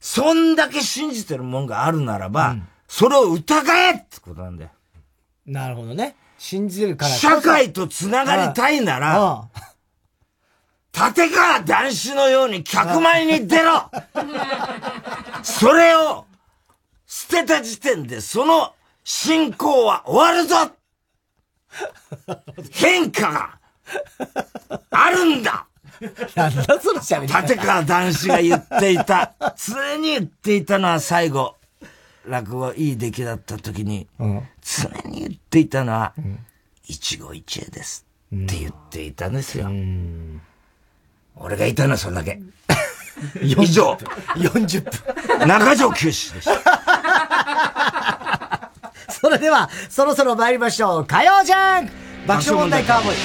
そんだけ信じてるもんがあるならば、それを疑えってことなんだよ。なるほどね。信じるから。社会と繋がりたいなら、立川男子のように客前に出ろ。[laughs] それを捨てた時点でその信仰は終わるぞ。変化があるんだ。なんだその喋り立川男子が言っていた、常に言っていたのは最後、落語いい出来だった時に、うん、常に言っていたのは、うん、一期一会ですって言っていたんですよ。うん俺がいたのはそれだけ。[laughs] 以上。40分。中条九州でした。[laughs] それでは、そろそろ参りましょう。火曜じゃん爆笑問題カーボーイ。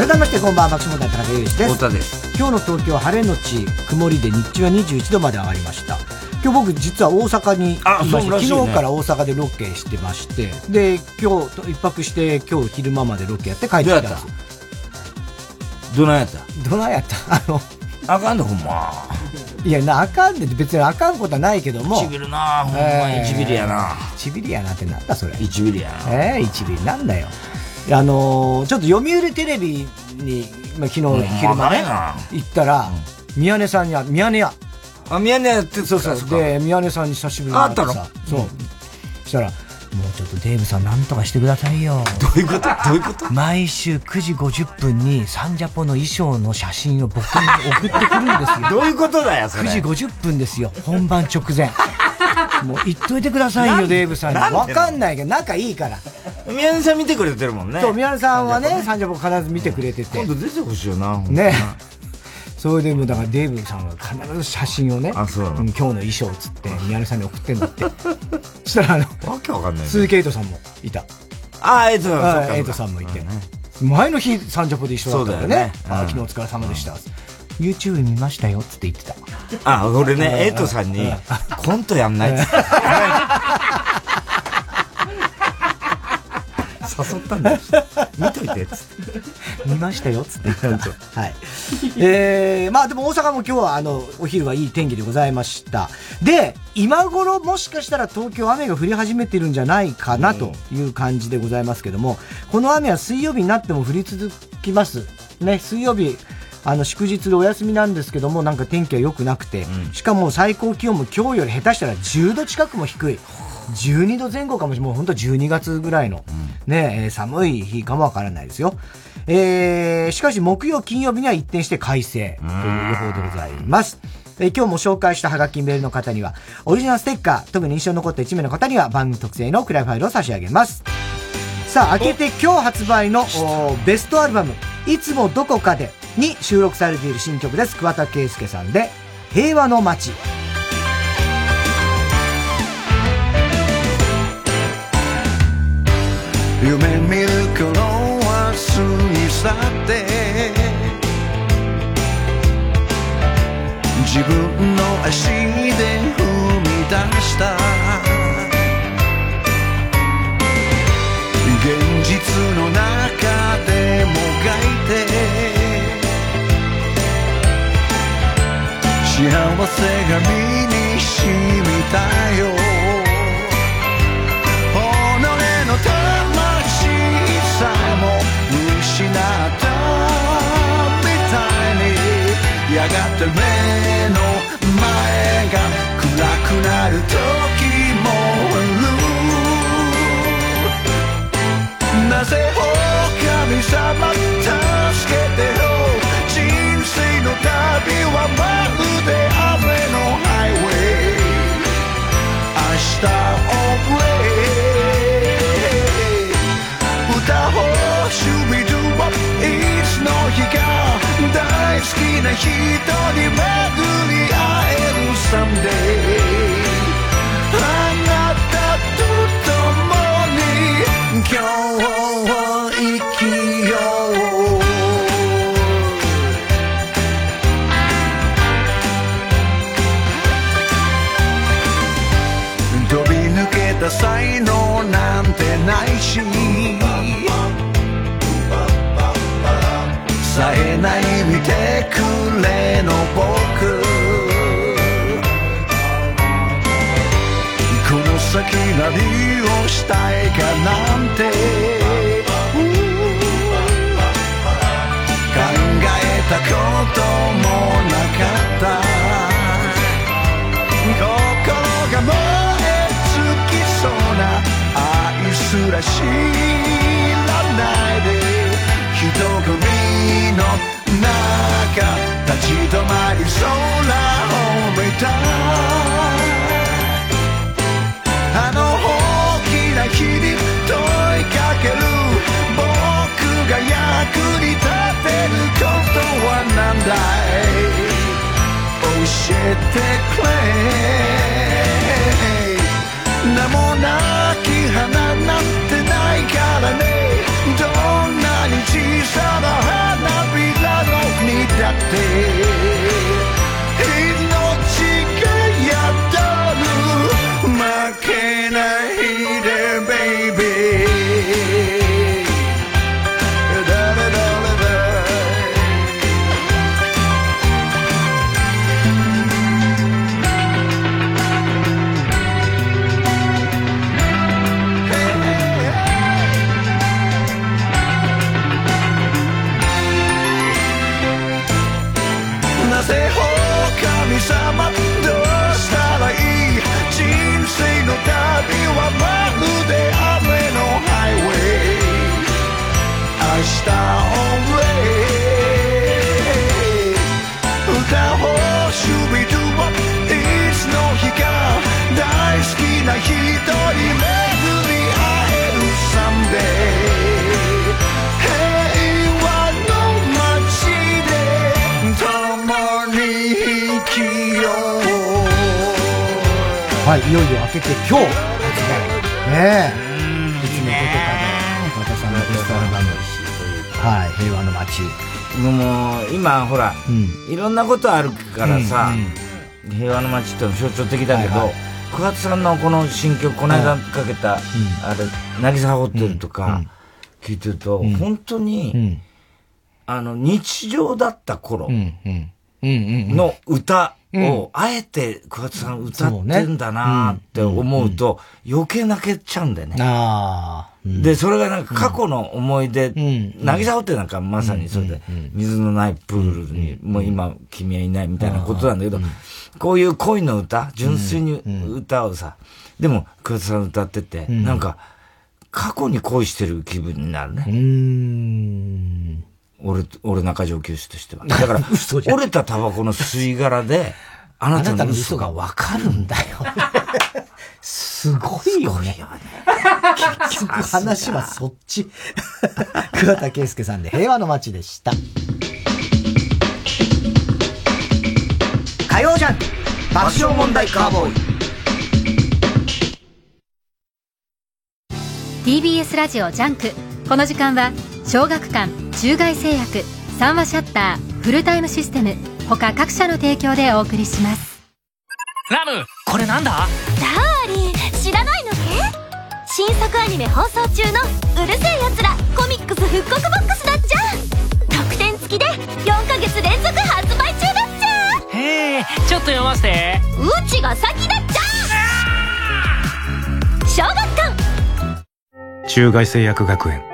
改めましてこんばんは、爆笑問題田中裕です。太田です。今日の東京は晴れのち曇りで日中は21度まで上がりました。今日僕実は大阪にいまして、あそうらしね昨日から大阪でロケしてまして、で、今日、一泊して今日昼間までロケやって帰ってきたんです。どないやったどないやったあの、あかんでほんま。いや、な、あかんで別にあかんことはないけども。唇なほんまに一ビリやな。一ビリやなってなんだそれ。一ビリやな。ええ一ビリなんだよ。あのー、ちょっと読売テレビに、まあ、昨日昼間ね、行ったら、宮根さんには、宮根や。あ、宮根やってそうそう。で、宮根さんに久しぶりに会ったさ。そう。そしたら、もうちょっとデーブさんなんとかしてくださいよ。どういうこと？どういうこと？毎週9時50分にサンジャポの衣装の写真を僕に送ってくるんですよ。[laughs] どういうことだよ、それ。9時50分ですよ。本番直前。もう言っといてくださいよ、デーブさんに。わかんないけど、仲いいから。宮根さん見てくれてるもんね。そう、宮根さんはね、サンジャポ必ず見てくれてて。今度出てほしいよな。ね。それでもだからデーブさんが必ず写真をね、あそう今日の衣装をつって宮根さんに送ってんだって。[laughs] そしたらあの、わけわかんないね。鈴木エイトさんもいた。ああ、エイトさん、エイトさんもいて。前の日、サンジャポで一緒だったからねそうだよね。あうん昨日お疲れ様でした。YouTube 見ましたよっつって言ってた。あ、俺ね、エイトさんに、コントやんないって。[laughs] 誘ったんだよ。見といてっつって。見ましたよっつって言った。はい。えー、まあでも大阪も今日はあの、お昼はいい天気でございました。で、今頃もしかしたら東京雨が降り始めてるんじゃないかなという感じでございますけども、この雨は水曜日になっても降り続きます。ね、水曜日、あの、祝日でお休みなんですけども、なんか天気は良くなくて、しかも最高気温も今日より下手したら10度近くも低い。12度前後かもしれない。もう本当12月ぐらいの、ね、えー寒い日かもわからないですよ。えー、しかし木曜、金曜日には一転して快晴という予報でございます。えー今日も紹介したハガキメールの方には、オリジナルステッカー、特に印象に残った1名の方には番組特製のクライファイルを差し上げます。さあ、明けて今日発売のおベストアルバム、いつもどこかでに収録されている新曲です。桑田佳祐さんで、平和の街。夢見る頃は過ぎ去って自分の足で踏み出した。現実の中でもがいて幸せが身に染みたよ。失ったみたいにやがて目の前が暗くなる時もある。なぜお神様助けてよ人生の旅はまる。で雨のハイウェイ明日をいつの日か大好きな人に巡り会える someday. あなたと共に。今日くれの僕。この先何をしたいかなんて。考えたこともなかった。心が燃え尽きそうな愛すら知らないで。人混みの中とまり空を見たあの大きな日に問いかける僕が役に立てることは何だい教えてくれ。名もなき花なんてないからね。どんなに小さな花にだい、いよいよ明けて今日、発売。ねえ。いつもどこかで、和田さんのベストアルバム。はい、平和の街。もう、今、ほら、いろんなことあるからさ、平和の街ってのは象徴的だけど、桑田さんのこの新曲、この間かけた、あれ、渚ホテルとか、聞いてると、本当に、あの、日常だった頃の歌を、あえて桑田さん歌ってんだなって思うと、余計泣けちゃうんだよね。で、それがなんか過去の思い出、渚ホテルなんかまさにそれで、水のないプールに、もう今君はいないみたいなことなんだけど、こういう恋の歌、純粋に歌をさ、でも桑田さん歌ってて、なんか、過去に恋してる気分になるね。俺、俺中条教師としては。[laughs] だから、折れたタバコの吸い殻で、あなたの嘘がわかるんだよ。[laughs] すごいよね。結局話はそっち。[laughs] 桑田佳祐さんで平和の街でした。火曜ジャンク爆笑問題カーボーイ。TBS ラジオジャンクこの時間は小学館中外製薬三和シャッターフルタイムシステム他各社の提供でお送りします。ラムこれなんだ？ダーリン知らないのね？新作アニメ放送中の「うる星やつらコミックス復刻ボックス」だっちゃ。特典付きで4ヶ月連続発売中だっちゃ。へえちょっと読ませて。うちが先だっちゃ。小学館。中外製薬学園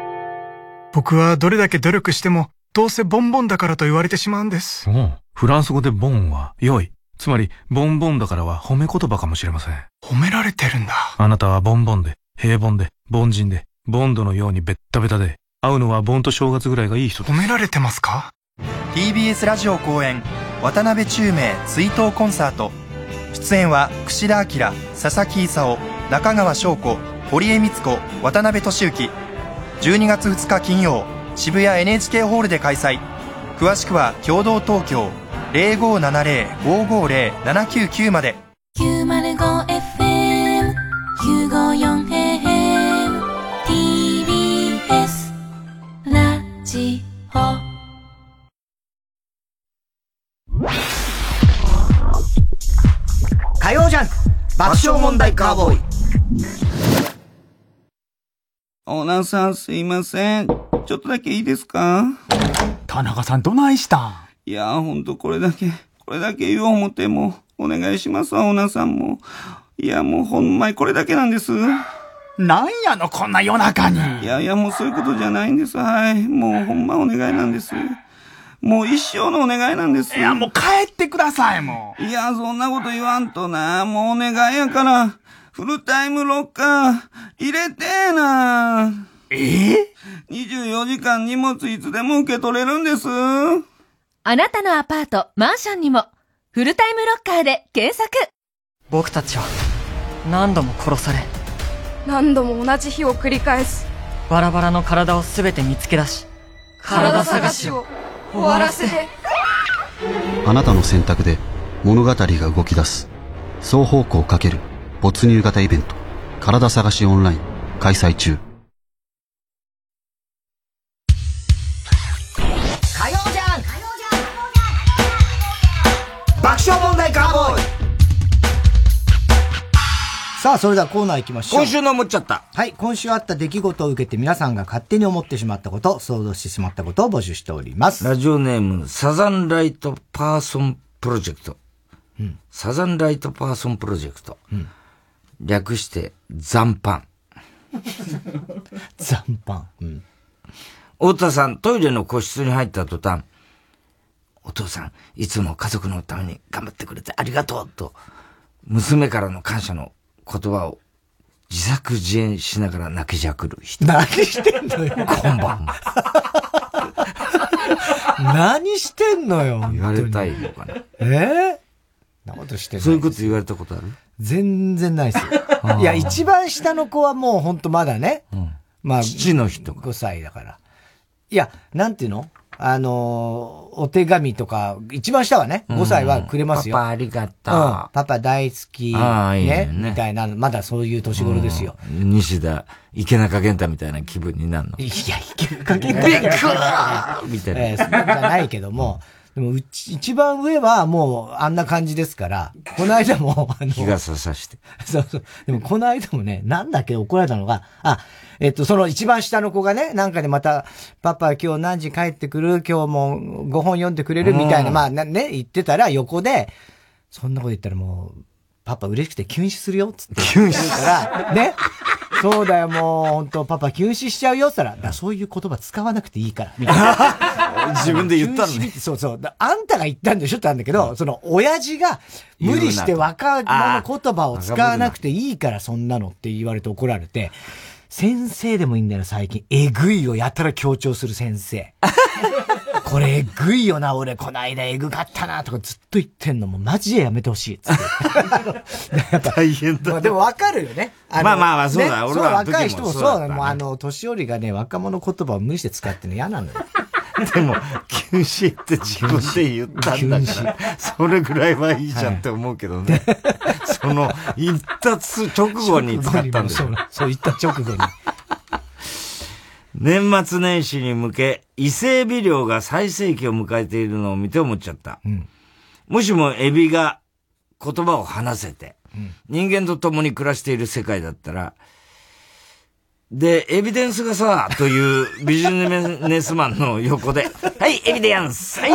僕はどれだけ努力しても、どうせボンボンだからと言われてしまうんです。フランス語でボンは良い。つまりボンボンだからは褒め言葉かもしれません。褒められてるんだ。あなたはボンボンで平凡で凡人でボンドのようにベッタベタで。会うのは盆と正月ぐらいがいい人です。褒められてますか？TBS ラジオ公演渡辺宙明追悼コンサート。出演は櫛田明佐々木功中川翔子堀江光子渡辺俊之12月2日金曜渋谷 NHK ホールで開催。詳しくは共同東京0570-550-799まで。905FM954AM TBS ラジオ。火曜ジャンク爆笑問題カーボーイ。オーナーさんすいません。ちょっとだけいいですか？田中さんどないしたん？いや、ほんとこれだけ、これだけ言おう思っても、お願いしますわ、オーナーさんも。いや、もうほんまにこれだけなんです。なんやの、こんな夜中に。いやいや、もうそういうことじゃないんです。はい。もうほんまお願いなんです。もう一生のお願いなんです。いや、もう帰ってください、もう。いや、そんなこと言わんとな。もうお願いやから。フルタイムロッカー、入れてえな。え？え ?24 時間荷物いつでも受け取れるんです。あなたのアパート、マンションにも、フルタイムロッカーで検索僕たちは、何度も殺され、何度も同じ日を繰り返す。バラバラの体を全て見つけ出し、体探しを終わらせて。あなたの選択で物語が動き出す双方向かける没入型イベント体探しオンライン開催中火曜じゃん爆笑問題カーボーイさあ、それではコーナー行きましょう。今週の思っちゃった。はい、今週あった出来事を受けて皆さんが勝手に思ってしまったこと、想像してしまったことを募集しております。ラジオネーム、サザンライトパーソンプロジェクト。うんサザンライトパーソンプロジェクト。略して、残飯。残飯。うん。太田さん、トイレの個室に入った途端、お父さん、いつも家族のために頑張ってくれてありがとうと、娘からの感謝の言葉を自作自演しながら泣きじゃくる人。何してんのよ。こんばん何してんのよ。言われたいのかな。ええなことしてないそういうこと言われたことある？全然ないですよ。いや、一番下の子はもうほんとまだね。まあ、父の日とか。5歳だから。いや、なんていうの？あのーお手紙とか、一番下はね、5歳はくれますよ。パパありがとううんパパ大好き。あーいいねねみたいな、まだそういう年頃ですよ。うん。西田、池中健太みたいな気分になるの？いや、池中健太。びっくりみたいなえーそうじゃないけども、でもうち、一番上はもうあんな感じですから、この間も、[laughs] あの、日傘さして。そうそう。でもこの間もね、なんだっけ怒られたのが、あ、えっと、その一番下の子がね、なんかでまた、パパ今日何時帰ってくる？今日も5本読んでくれる？みたいな、うんまあなね、言ってたら横で、そんなこと言ったらもう、パパ嬉しくて休止するよ、つって。休止から、ね。そうだよ、もう、本当パパ休止しちゃうよ、つったらそういう言葉使わなくていいから、みたいな。[laughs] 自分で言ったのね [laughs] そうそう。だあんたが言ったんでしょってなんだけど、その、親父が無理して若者言葉を使わなくていいから、そんなのって言われて怒られて、先生でもいいんだよ、最近。えぐいをやたら強調する先生。[laughs] これえぐいよな、俺、こないだえぐかったな、とかずっと言ってんのもマジでやめてほしい、つって。[laughs] 大変だ。まあでもわかるよね。のまあまあまあそうだね俺らの時も若い人もそうだ。もうあの、年寄りがね、若者言葉を無理して使ってるの嫌なのよ。[laughs] でも、休止って自分で言ったんだから、それぐらいはいいじゃんって思うけどね。[laughs] その、言った直後に使ったんだよ。そう言った直後に。[laughs] 年末年始に向け、伊勢エビ漁が最盛期を迎えているのを見て思っちゃった。もしもエビが言葉を話せて、人間と共に暮らしている世界だったら、で、エビデンスがさ、というビジネスマンの横で、はい、エビデンスはい、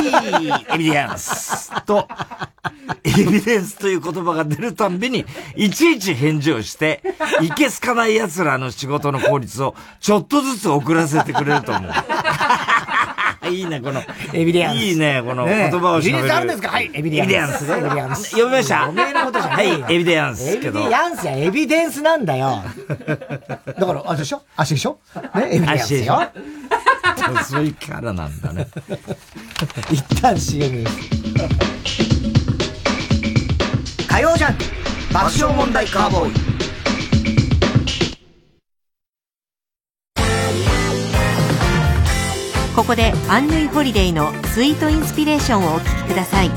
エビデンスと、エビデンスという言葉が出るたんびに、いちいち返事をして、いけすかない奴らの仕事の効率をちょっとずつ遅らせてくれると思う。いいね、この。エビデンス。いいね、このね言葉をエビデン。スあるんですか？はい、エビデンス。エビデンス。エビデンス。読みました？おめえのことじゃないよはい、エビデンス。エビ。デンスや、エビデンスなんだよ。だから、あれでしょ？足でしょ？ね、エビデンスよ。そういうキャラなんだね。[laughs] 一旦 CM です。火曜ジャンク爆笑問題カーボーイ。ここでアンヌイホリデイのスイートインスピレーションをお聴きください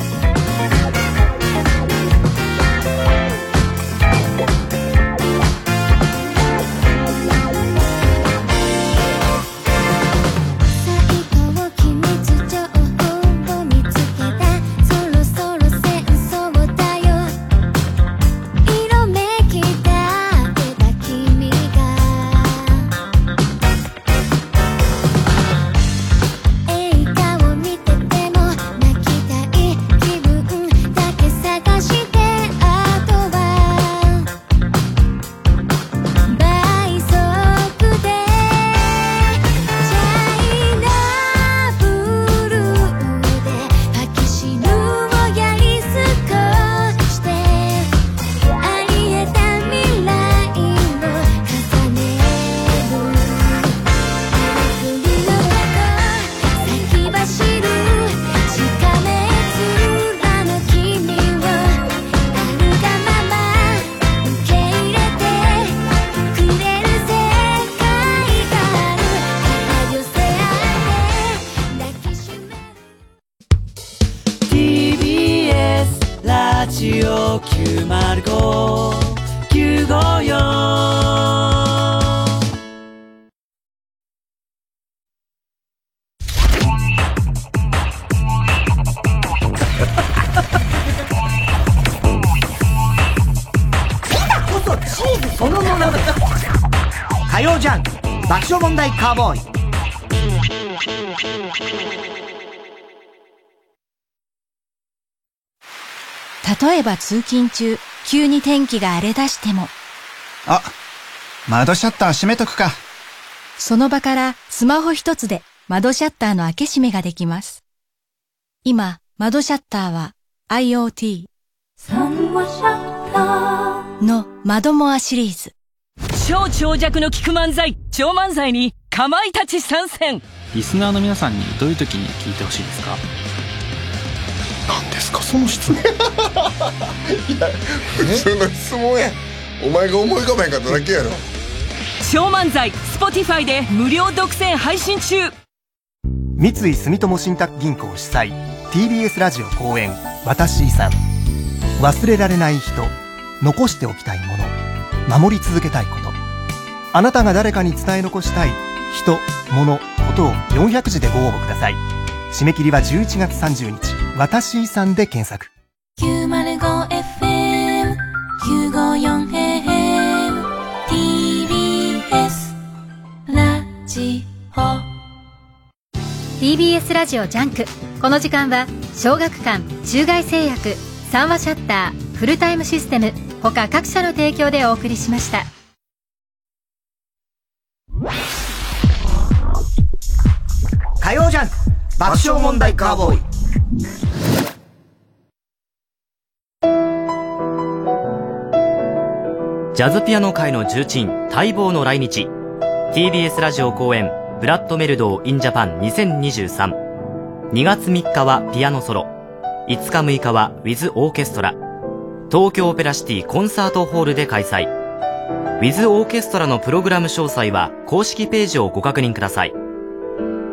ば通勤中、急に天気が荒れ出しても、あ、窓シャッター閉めとくか。その場からスマホ一つで窓シャッターの開け閉めができます。今、窓シャッターは IoT の窓モアシリーズ。超長尺の聞く漫才超漫才にかまいたち参戦リスナーの皆さんにどういう時に聞いてほしいですか？何ですかその質問。[laughs] いや普通の質問や。お前が思い浮かべんかっただけやろ。超漫才 Spotify で無料独占配信中。三井住友信託銀行主催 TBS ラジオ公演「私遺産」忘れられない人残しておきたいもの。守り続けたいこと。あなたが誰かに伝え残したい人物ことを400字でご応募ください。締め切りは11月30日「私遺産」で検索。905FM 954AM TBS ラジオ。TBS ラジオジャンク。この時間は小学館中外製薬三和シャッターフルタイムシステム他各社の提供でお送りしました。火曜ジャンク爆笑問題カーボーイジャズピアノ界の重鎮、待望の来日。TBS ラジオ公演、ブラッドメルドー・イン・ジャパン2023。2月3日はピアノソロ。5日6日はウィズ・オーケストラ。東京オペラシティコンサートホールで開催。ウィズ・オーケストラのプログラム詳細は公式ページをご確認ください。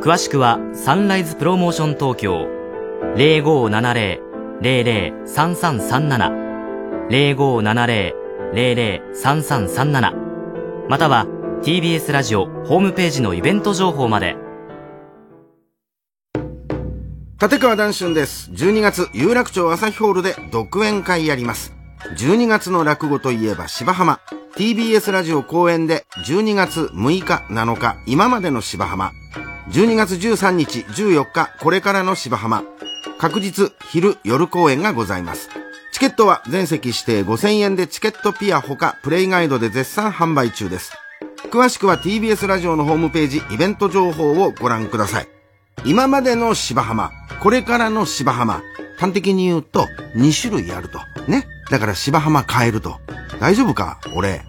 詳しくはサンライズプロモーション東京0570-003337 0570-003337 003337または TBS ラジオホームページのイベント情報まで立川談春です。12月、有楽町朝日ホールで独演会やります。12月の落語といえば芝浜。TBS ラジオ公演で12月6日、7日、今までの芝浜。12月13日、14日、これからの芝浜。確実、昼、夜公演がございます。チケットは全席指定5000円でチケットピアほかプレイガイドで絶賛販売中です。詳しくは TBS ラジオのホームページイベント情報をご覧ください。今までの芝浜、これからの芝浜。端的に言うと、2種類あると。ね。だから芝浜変えると。大丈夫か俺。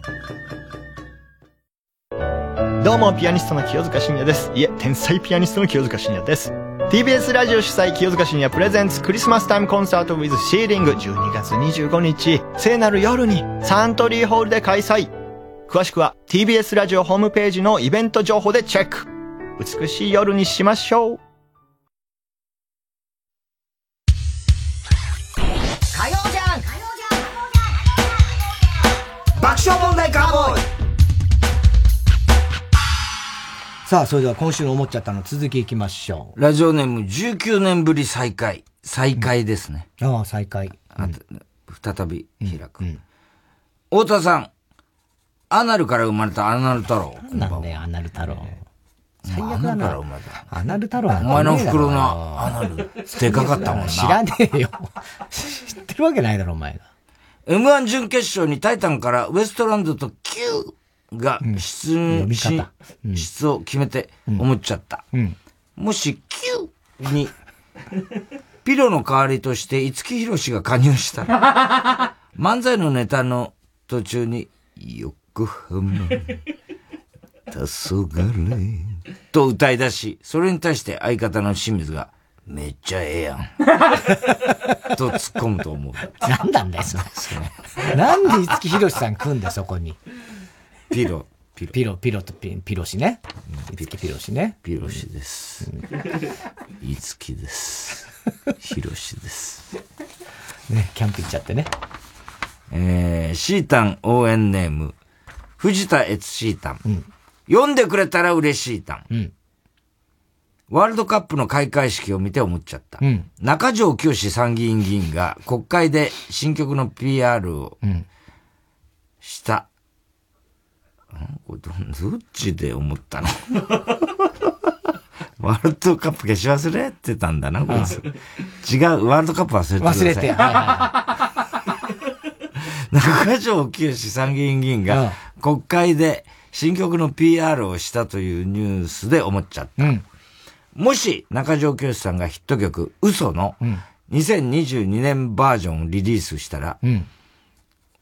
どうも、ピアニストの清塚信也です。いえ、天才ピアニストの清塚信也です。TBS ラジオ主催清塚信也プレゼンツクリスマスタイムコンサート with シーリング12月25日。聖なる夜にサントリーホールで開催。詳しくは TBS ラジオホームページのイベント情報でチェック。美しい夜にしましょう。火曜ジャンク爆笑問題カーボーイ。さあ、それでは今週の思っちゃったの続きいきましょラジオネーム19年ぶり再開。再開ですね。ああ、再開。あと再び開く。太田さん、アナルから生まれたアナル太郎。なんだよ、アナル太郎。最ア悪だなナルから生。まれた。アナル太郎お前の袋のアナル、でかかったもんな。知らねえよ。知ってるわけないだろ、お前が。M1 準決勝にタイタンからウエストランドと Q が出,、呼び方出を決めて思っちゃった。うん。もし Q にピロの代わりとして五木ひろしが加入したら、[laughs] 漫才のネタの途中に、横浜、黄昏と歌い出し、それに対して相方の清水が、めっちゃええやん。[laughs] と突っ込むと思う。何なんだよ、それ。なんで五木ひろしさん来んだよ、そこに。ピロ、ピロ。ピロ、ピロとピピロシね。五木ピロシね。ピロシです。五木です。ひろしです。ね、キャンプ行っちゃってね。えー、シータン応援ネーム、藤田悦シータン。読んでくれたら嬉しいタン。ワールドカップの開会式を見て思っちゃった。うん中条清参議院議員が国会で新曲の PR をした。んこれどどっちで思ったの？[laughs] ワールドカップ消し忘れてたんだな、こいつ。違う、ワールドカップ忘れて。忘れて。はいはい [laughs] 中条清参議院議員が国会で新曲の PR をしたというニュースで思っちゃった。もし中条清さんがヒット曲嘘の2022年バージョンをリリースしたら、うん。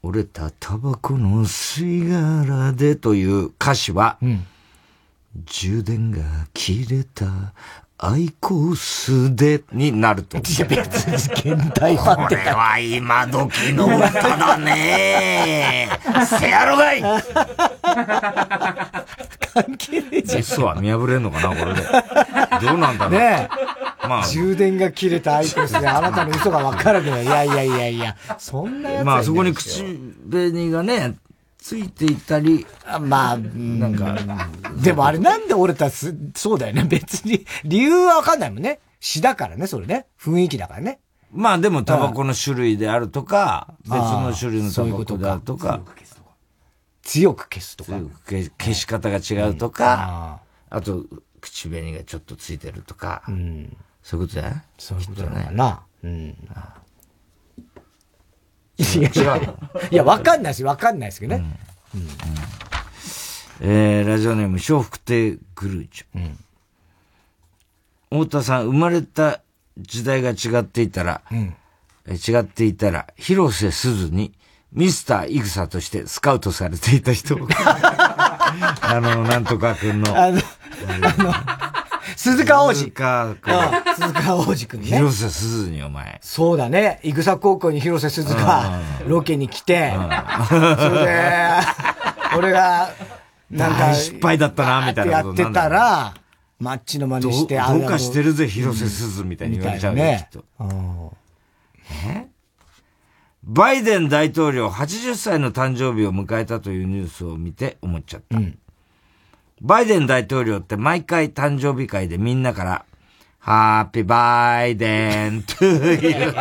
折れたタバコの吸い殻でという歌詞は、充電が切れたアイコスでになると。いや別に現代版これは今時の歌だねせやろがい関係ねえじゃん。嘘は見破れんのかなこれで。どうなんだろう。ねえ。まあ。充電が切れたアイコスであなたの嘘がわかるけど、いやいやいやいや、そんなやつまあそこに口口紅がね、ついていたり、まあ、なんか、でもあれなんで折れたす、そうだよね。別に、理由はわかんないもんね。詩だからね、それね。雰囲気だからね。まあでもタバコの種類であるとか、別の種類のタバコであるとか、強く消すとか。強く消消し方が違うとか、あと、口紅がちょっとついてるとか、そういうことじゃないそういうことだな。うん。[laughs] い違やうのいや、わかんないし、わかんないですけどね。えー、ラジオネーム、笑福亭グルーチョ。太田さん、生まれた時代が違っていたら、んえー違っていたら、広瀬すずに、ミスターイグサとしてスカウトされていた人。[laughs] あの、なんとかくんの。あの、あの、鈴鹿王子。鈴鹿君うん鈴鹿王子くんね。広瀬すずに、お前。そうだね。イグサ高校に広瀬すずがロケに来て、それで、俺が、なんか、大失敗だったな、みたいなやってたら、マッチの真似して、どあどうかしてるぜ、広瀬すずみたいに言われちゃうねきっと。え？バイデン大統領80歳の誕生日を迎えたというニュースを見て思っちゃった。バイデン大統領って毎回誕生日会でみんなから、ハッピーバイデンという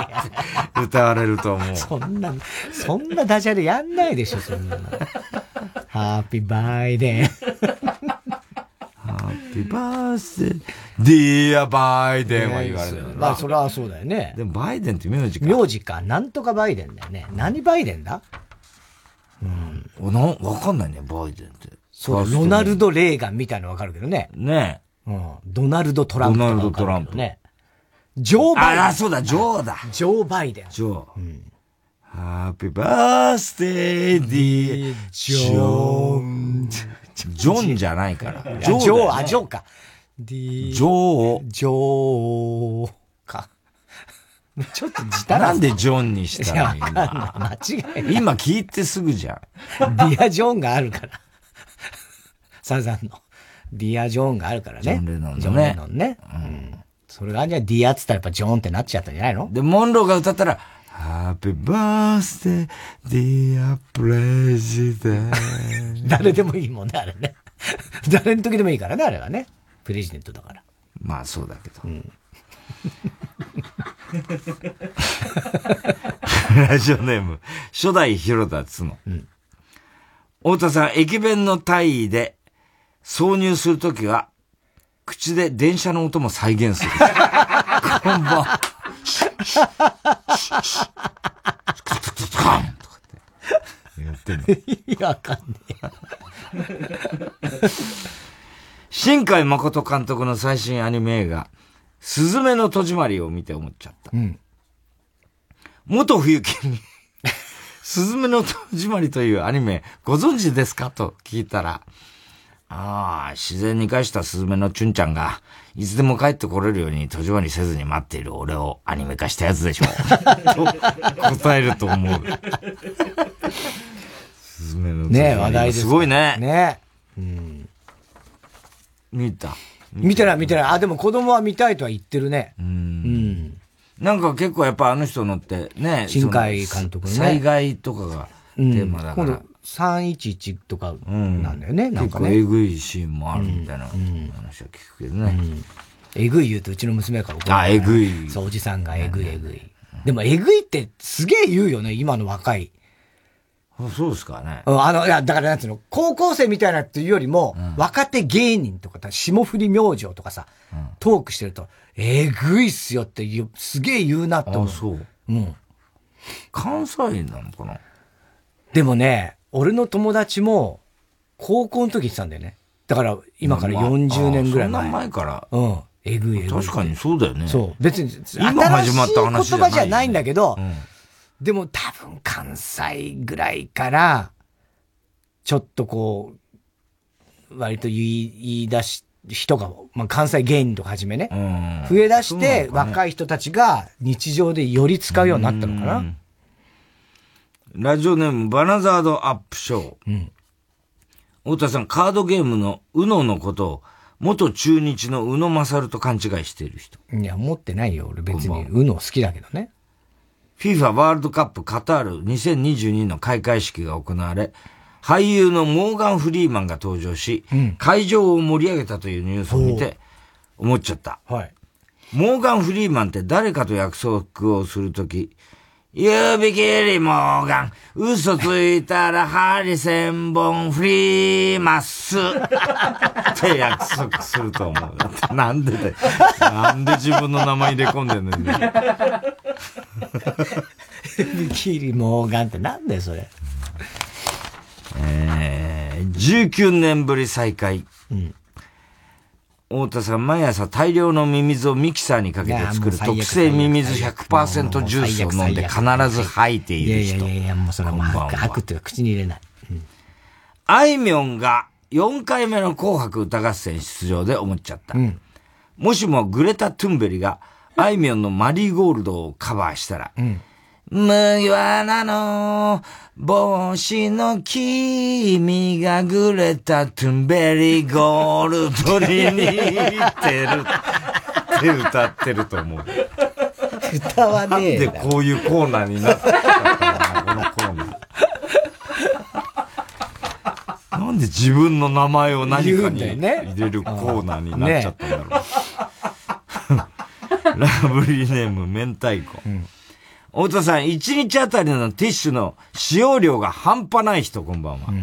歌われると思う。そんな、そんなダジャレやんないでしょ、そんなの。ハッピーバイデン。ハッピーバースデー、ディアバイデンは言われるよな。まあ、それはそうだよね。でもバイデンって名字か。名字か。なんとかバイデンだよね。何バイデンだ？おな、わかんないね、バイデンって。そうだ、ロナルド・レーガンみたいなのわかるけどね。ねうん。ドナルド・トランプとかドナルドトランプね。ジョー・バイデン。ああ、そうだ、ジョーだ。ジョー・バイデン。ジョー。ハッピーバースデーディジョン。ジョンじゃないから。ジョー、だあ、よねジョーか。ジョジョー。ジョーか。ちょっと自他なんでジョンにしたのいやわかんない間違いない今聞いてすぐじゃん。ディア・ジョーンがあるから。サザンの。dear John があるからね。ジョンレノンのねジョンレノンね。うん。それがじゃあ dear っつったらやっぱ John ってなっちゃったんじゃないの？で、モンローが歌ったら、Happy birthday, dear president. [laughs] 誰でもいいもんね、あれね。[laughs] 誰の時でもいいからね、あれはね。 president だから。まあそうだけど。[laughs] ラジオネーム、初代広田つの。太田さん、駅弁の体位で挿入するときは、口で電車の音も再現する。こんばんは。やってんの。いや、わかんねえ。新海誠監督の最新アニメ映画、すずめの戸締まりを見て思っちゃった。うん。元冬木に、すずめの戸締まりというアニメご存知ですかと聞いたら、ああ、自然に返したスズメのチュンちゃんが、いつでも帰ってこれるように戸締まりせずに待っている俺をアニメ化したやつでしょう。[laughs] と答えると思う。スズメのねえ、話題です。すごいね。ねうん。見た。見てない、見てない。あ、でも子供は見たいとは言ってるね。うん。うん。なんか結構やっぱあの人のってね、新海監督のね災害とかがテうんーマだから。今度311とかなんだよね、なん結構かね。えぐいシーンもあるみたいな話は聞くけどね。えぐい言うとうちの娘から怒るあえぐいそう、おじさんがえぐいえぐい。でもえぐいってすげえ言うよね、今の若い。そうですかね。うんあの、いや、だからなんつうの、高校生みたいなっていうよりも、若手芸人とか、霜降り明星とかさ、トークしてると、えぐいっすよってすげえ言うなって思う。あそう。うん。関西なのかな？でもね、俺の友達も、高校の時言ってたんだよね。だから、今からまあ40年ぐらい前。あそんな前から。うん。えぐいえぐい。確かにそうだよね。そう。別に、今始まった話じ言葉じゃないんだけど、でも多分関西ぐらいから、ちょっとこう、割と言い出し、人が、まあ、関西芸人とかはじめね、増え出して、ね若い人たちが日常でより使うようになったのかな。ラジオネーム、バナザードアップショー。太田さん、カードゲームの UNO のことを、元中日の宇野勝と勘違いしている人。いや、思ってないよ。俺別に、うの好きだけどね。FIFA ワールドカップカタール2022の開会式が行われ、俳優のモーガン・フリーマンが登場し、会場を盛り上げたというニュースを見て、思っちゃった。はい。モーガン・フリーマンって誰かと約束をするとき、指切りモーガン、嘘ついたら針千本振ります。って約束すると思う。なんでだよなんで自分の名前入れ込んでんのね。指切りモーガンってなんだよ、それ。えー、19年ぶり再会。太田さん、毎朝大量のミミズをミキサーにかけて作る特製ミミズ最悪100%ジュースを飲んで必ず吐いている人。いやいやいやもうそれはもう吐くっていうか口に入れない。あいみょんが4回目の紅白歌合戦出場で思っちゃった。もしもグレタ・トゥンベリがあいみょんのマリーゴールドをカバーしたら、麦わらの帽子の君がグレタ・トゥンベリゴールドに似てるって歌ってると思う。歌わねえなんでこういうコーナーになったのこのコーナー。なんで自分の名前を何かに入れるコーナーになっちゃったんだろう。[laughs] ラブリーネーム、明太子。太田さん、1日あたりのティッシュの使用量が半端ない人、こんばんは。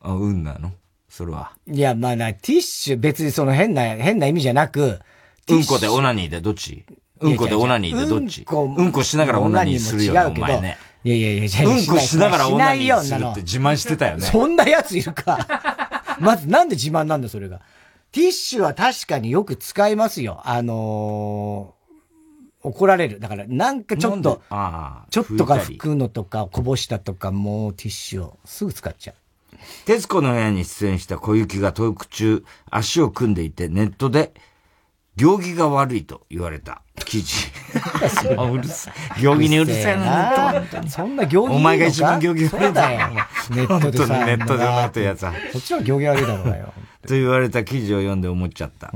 あ、うんなの？それは。いや、まあな、ティッシュ、別にその変な、変な意味じゃなく、うんこでオナニーでどっち？うんこでオナニーでどっち？うんこしながらオナニーするよね、お前ね。いやいやいや、じゃあうんこしながらオナニーするって自慢してたよね。そんなやついるか。[laughs] まず、なんで自慢なんだ、それが。ティッシュは確かによく使いますよ。あのー怒られる。だから、なんかちょっと、ちょっとか拭くのとか、こぼしたとか、もうティッシュをすぐ使っちゃう。徹子の部屋に出演した小雪がトーク中、足を組んでいて、ネットで、行儀が悪いと言われた記事。[laughs] あうるさい。行儀にうるさいな、ネット。そんな行儀お前が一番行儀悪いだよ。ネットでさ。ネットでなってるやつは。そっちは行儀悪いだろうがよ。と言われた記事を読んで思っちゃった。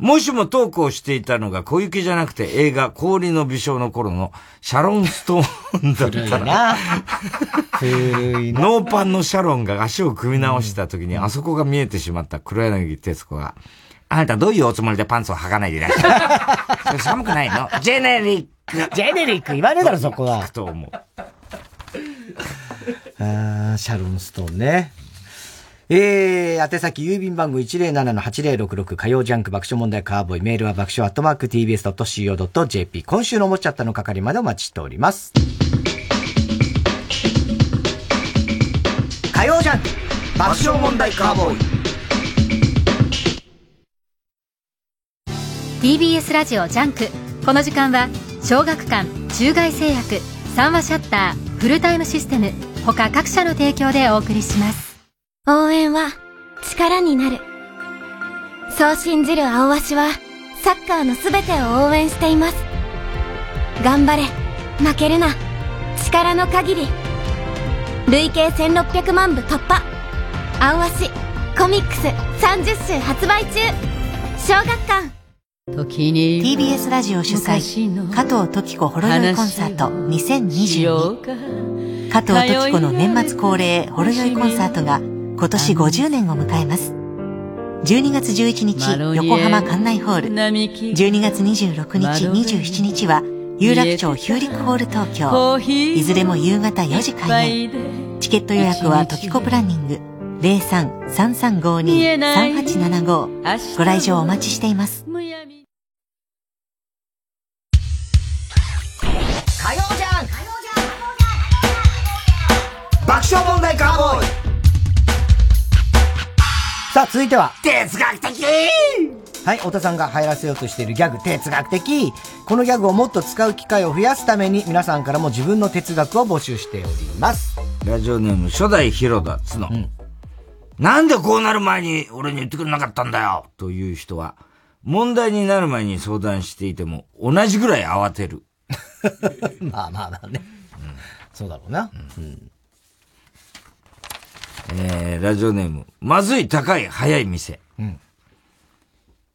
もしもトークをしていたのが小雪じゃなくて映画氷の微笑の頃のシャロンストーンだったら、ノーパンのシャロンが足を組み直した時にあそこが見えてしまった黒柳徹子が、あなたどういうおつもりでパンツを履かないでいらっしゃる？[laughs] 寒くないの？ジェネリックジェネリック言わねえだろ、そこは。と思う。あーシャロンストーンね。えー、宛先郵便番号107-8066火曜ジャンク爆笑問題カーボーイメールは爆笑アットマーク tbs.co.jp 今週の思っちゃったの係までお待ちしております。火曜ジャンク爆笑問題カーボーイ。TBS ラジオジャンク。この時間は小学館中外製薬三和シャッターフルタイムシステム他各社の提供でお送りします。応援は力になる。そう信じる青足はサッカーのすべてを応援しています。頑張れ、負けるな、力の限り。累計1600万部突破。青足コミックス30週発売中。小学館 TBS ラジオ主催加藤登紀子ほろ酔いコンサート2022加藤登紀子の年末恒例ほろ酔いコンサートが今年50年を迎えます。12月11日横浜館内ホール。12月26日27日は有楽町ヒューリックホール東京。いずれも夕方4時開演。チケット予約はトキコプランニング。03-3352-3875ご来場お待ちしています。火曜じゃん。爆笑問題カーボーイさあ、続いては。哲学的はい、太田さんが流行らせようとしているギャグ、哲学的。このギャグをもっと使う機会を増やすために、皆さんからも自分の哲学を募集しております。ラジオネーム初代広田つの。なんでこうなる前に俺に言ってくれなかったんだよという人は、問題になる前に相談していても同じぐらい慌てる。[laughs] まあまあまあね。そうだろうな。うんえー、ラジオネーム、まずい高い早い店。うん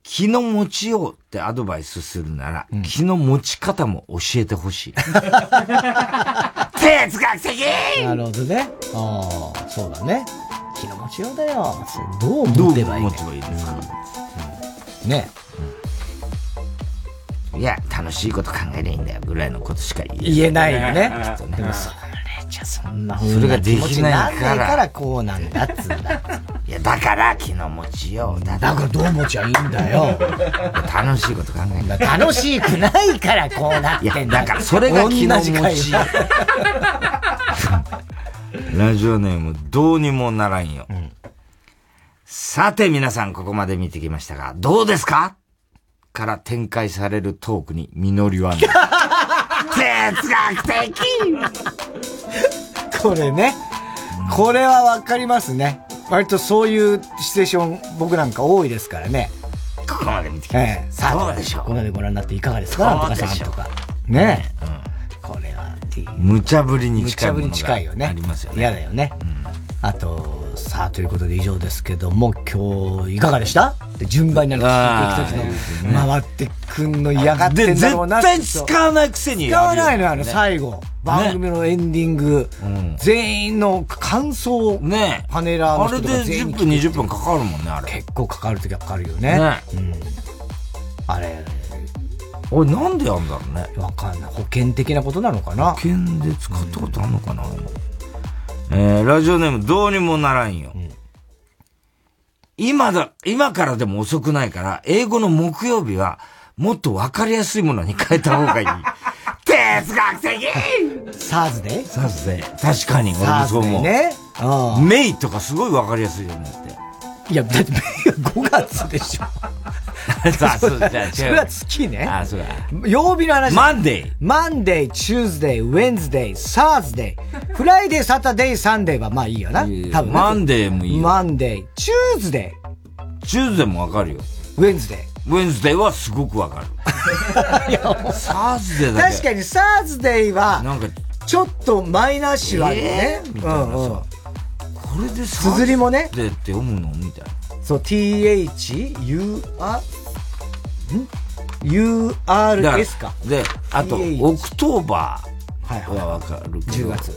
気の持ちようってアドバイスするなら、気の持ち方も教えてほしい。哲学的なるほどね。ああ、そうだね。気の持ちようだよ。どう持てばいいどう持てばいいですか、ね。いや、楽しいこと考えりゃいいんだよ、ぐらいのことしか言え言えないよね。ねでもそれじゃそんなそれができないから気持ちにんないからこうなんだっつうんだ。いや、だから気の持ちようだ。だからどう持ちゃいいんだよ。楽しいこと考えんだ楽しくないからこうなってんだいや、だからそれが気の持ち。ラジオネーム、どうにもならんよ。さて皆さんここまで見てきましたが、どうですか？から展開されるトークに実りはない。[laughs] 哲学的これね。これはわかりますね。割とそういうシチュエーション僕なんか多いですからね。ここまで見てきました。ええさあ、ここまでご覧になっていかがですか？なんとかさんとか。ねえ。これは、無茶ぶりに無茶ぶりに近いよね。がありますよね。嫌だよね。あと、さあ、ということで以上ですけども、今日、いかがでした？で順番になるあー聞いていく時の、回ってくんの嫌がってんだろうなで絶対使わないくせに使わないのよ、あの、最後。番組のエンディング、全員の感想、ね。パネラーの人とかあれで全員10分20分かかるもんね、あれ。結構かかる時はかかるよね。ね。うん。あれ、俺なんでやんだろうね。わかんない。保険的なことなのかな？保険で使ったことあるのかな、えー、ラジオネームどうにもならんよ。今だ、今からでも遅くないから、英語の木曜日は、もっとわかりやすいものに変えた方がいい。[laughs] 哲学的サーズデーサーズデー。確かに、俺もそう思う。ね。メイとかすごいわかりやすいよねって。いや、だって May は5月でしょ。あ [laughs] そうじゃあ違うそれは月ね。あ、そうだ。曜日の話。 Monday。Monday、Tuesday、Wednesday、Thursday、Friday、Saturday、Sunday はまあいいよな。多分ねマンデーもいいよ。 Monday、チューズデチューズデーもわかるよ。ー、 Wednesday。Wednesday はすごくわかる。 Thursday だけ。確かに Thursday は、なんか、ちょっとマイナー詞はあるよね。えー？みたいなさうんうん。これでサ綴りもねでって読むの？みたいな。そう、th, u, r, ん ?urs か。で、あと、TH オクトーバはいーはわかるけど。10月。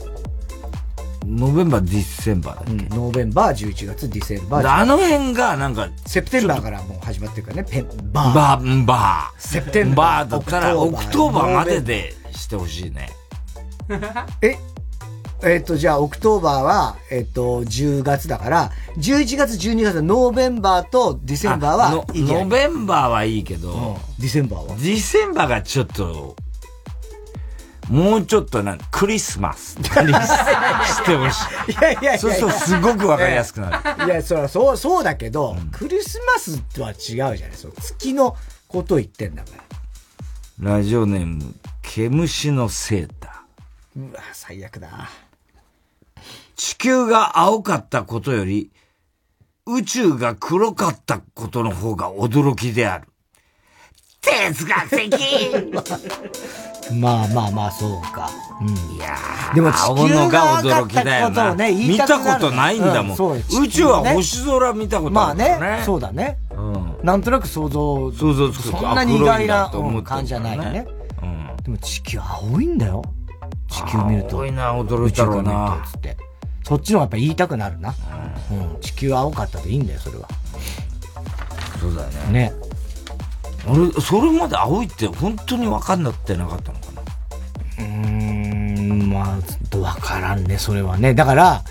ノベンバー、ディセンバーだっけ？ノーベンバー、11月、ディセンバー。であの辺が、なんか、セプテンバーからもう始まってるからね、ペン、バー。バー、バー。セプテンバーバーだったら、オクトーバーまででしてほしいね。ええっ、と、じゃあ、 October は、えっ、と、10月だから、11月、12月の November と December はのいいノベンバーはいいけど、 December は？ December がちょっと、もうちょっとなんクリスマス [laughs] してほしい。いやいやいやそうするとすごくわかりやすくなる。いや、そら、そう、そうだけど、クリスマスとは違うじゃないそう月のことを言ってんだから。ラジオネーム、毛虫のセーター。うわ、最悪だ。地球が青かったことより、宇宙が黒かったことの方が驚きである。哲学的 [laughs] まあまあまあ、そうか。うん。いやでも青地球のが驚きだよな。ね、見たことないんだもん。うそう宇宙は星空見たことまああるからね。ね、そうだね。うん。なんとなく想像、想像つくそんなに意外な感じじゃないよね。うん。でも地球青いんだよ。地球見ると。青いな驚いたろうな宇宙から見るとつって。そっちの方がやっぱ言いたくなるな。うん。地球青かったでいいんだよ、それは。そうだよね。ね。俺、それまで青いって本当に分かんなってなかったのかな。うーん、まあ、ちょっとわからんね、それはね。だから、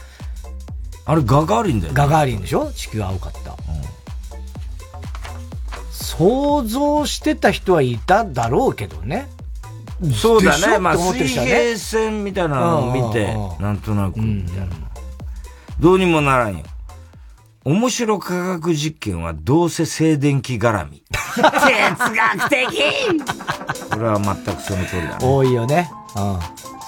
あれガガーリンだよ、ガガーリンでしょ？地球青かった。想像してた人はいただろうけどね。そうだね。まあ、水平線みたいなのを見てうんうんうん、なんとなく、みたいな。どうにもならんよ。面白科学実験はどうせ静電気絡み。哲学的これは全くその通りだね。多いよね。うん。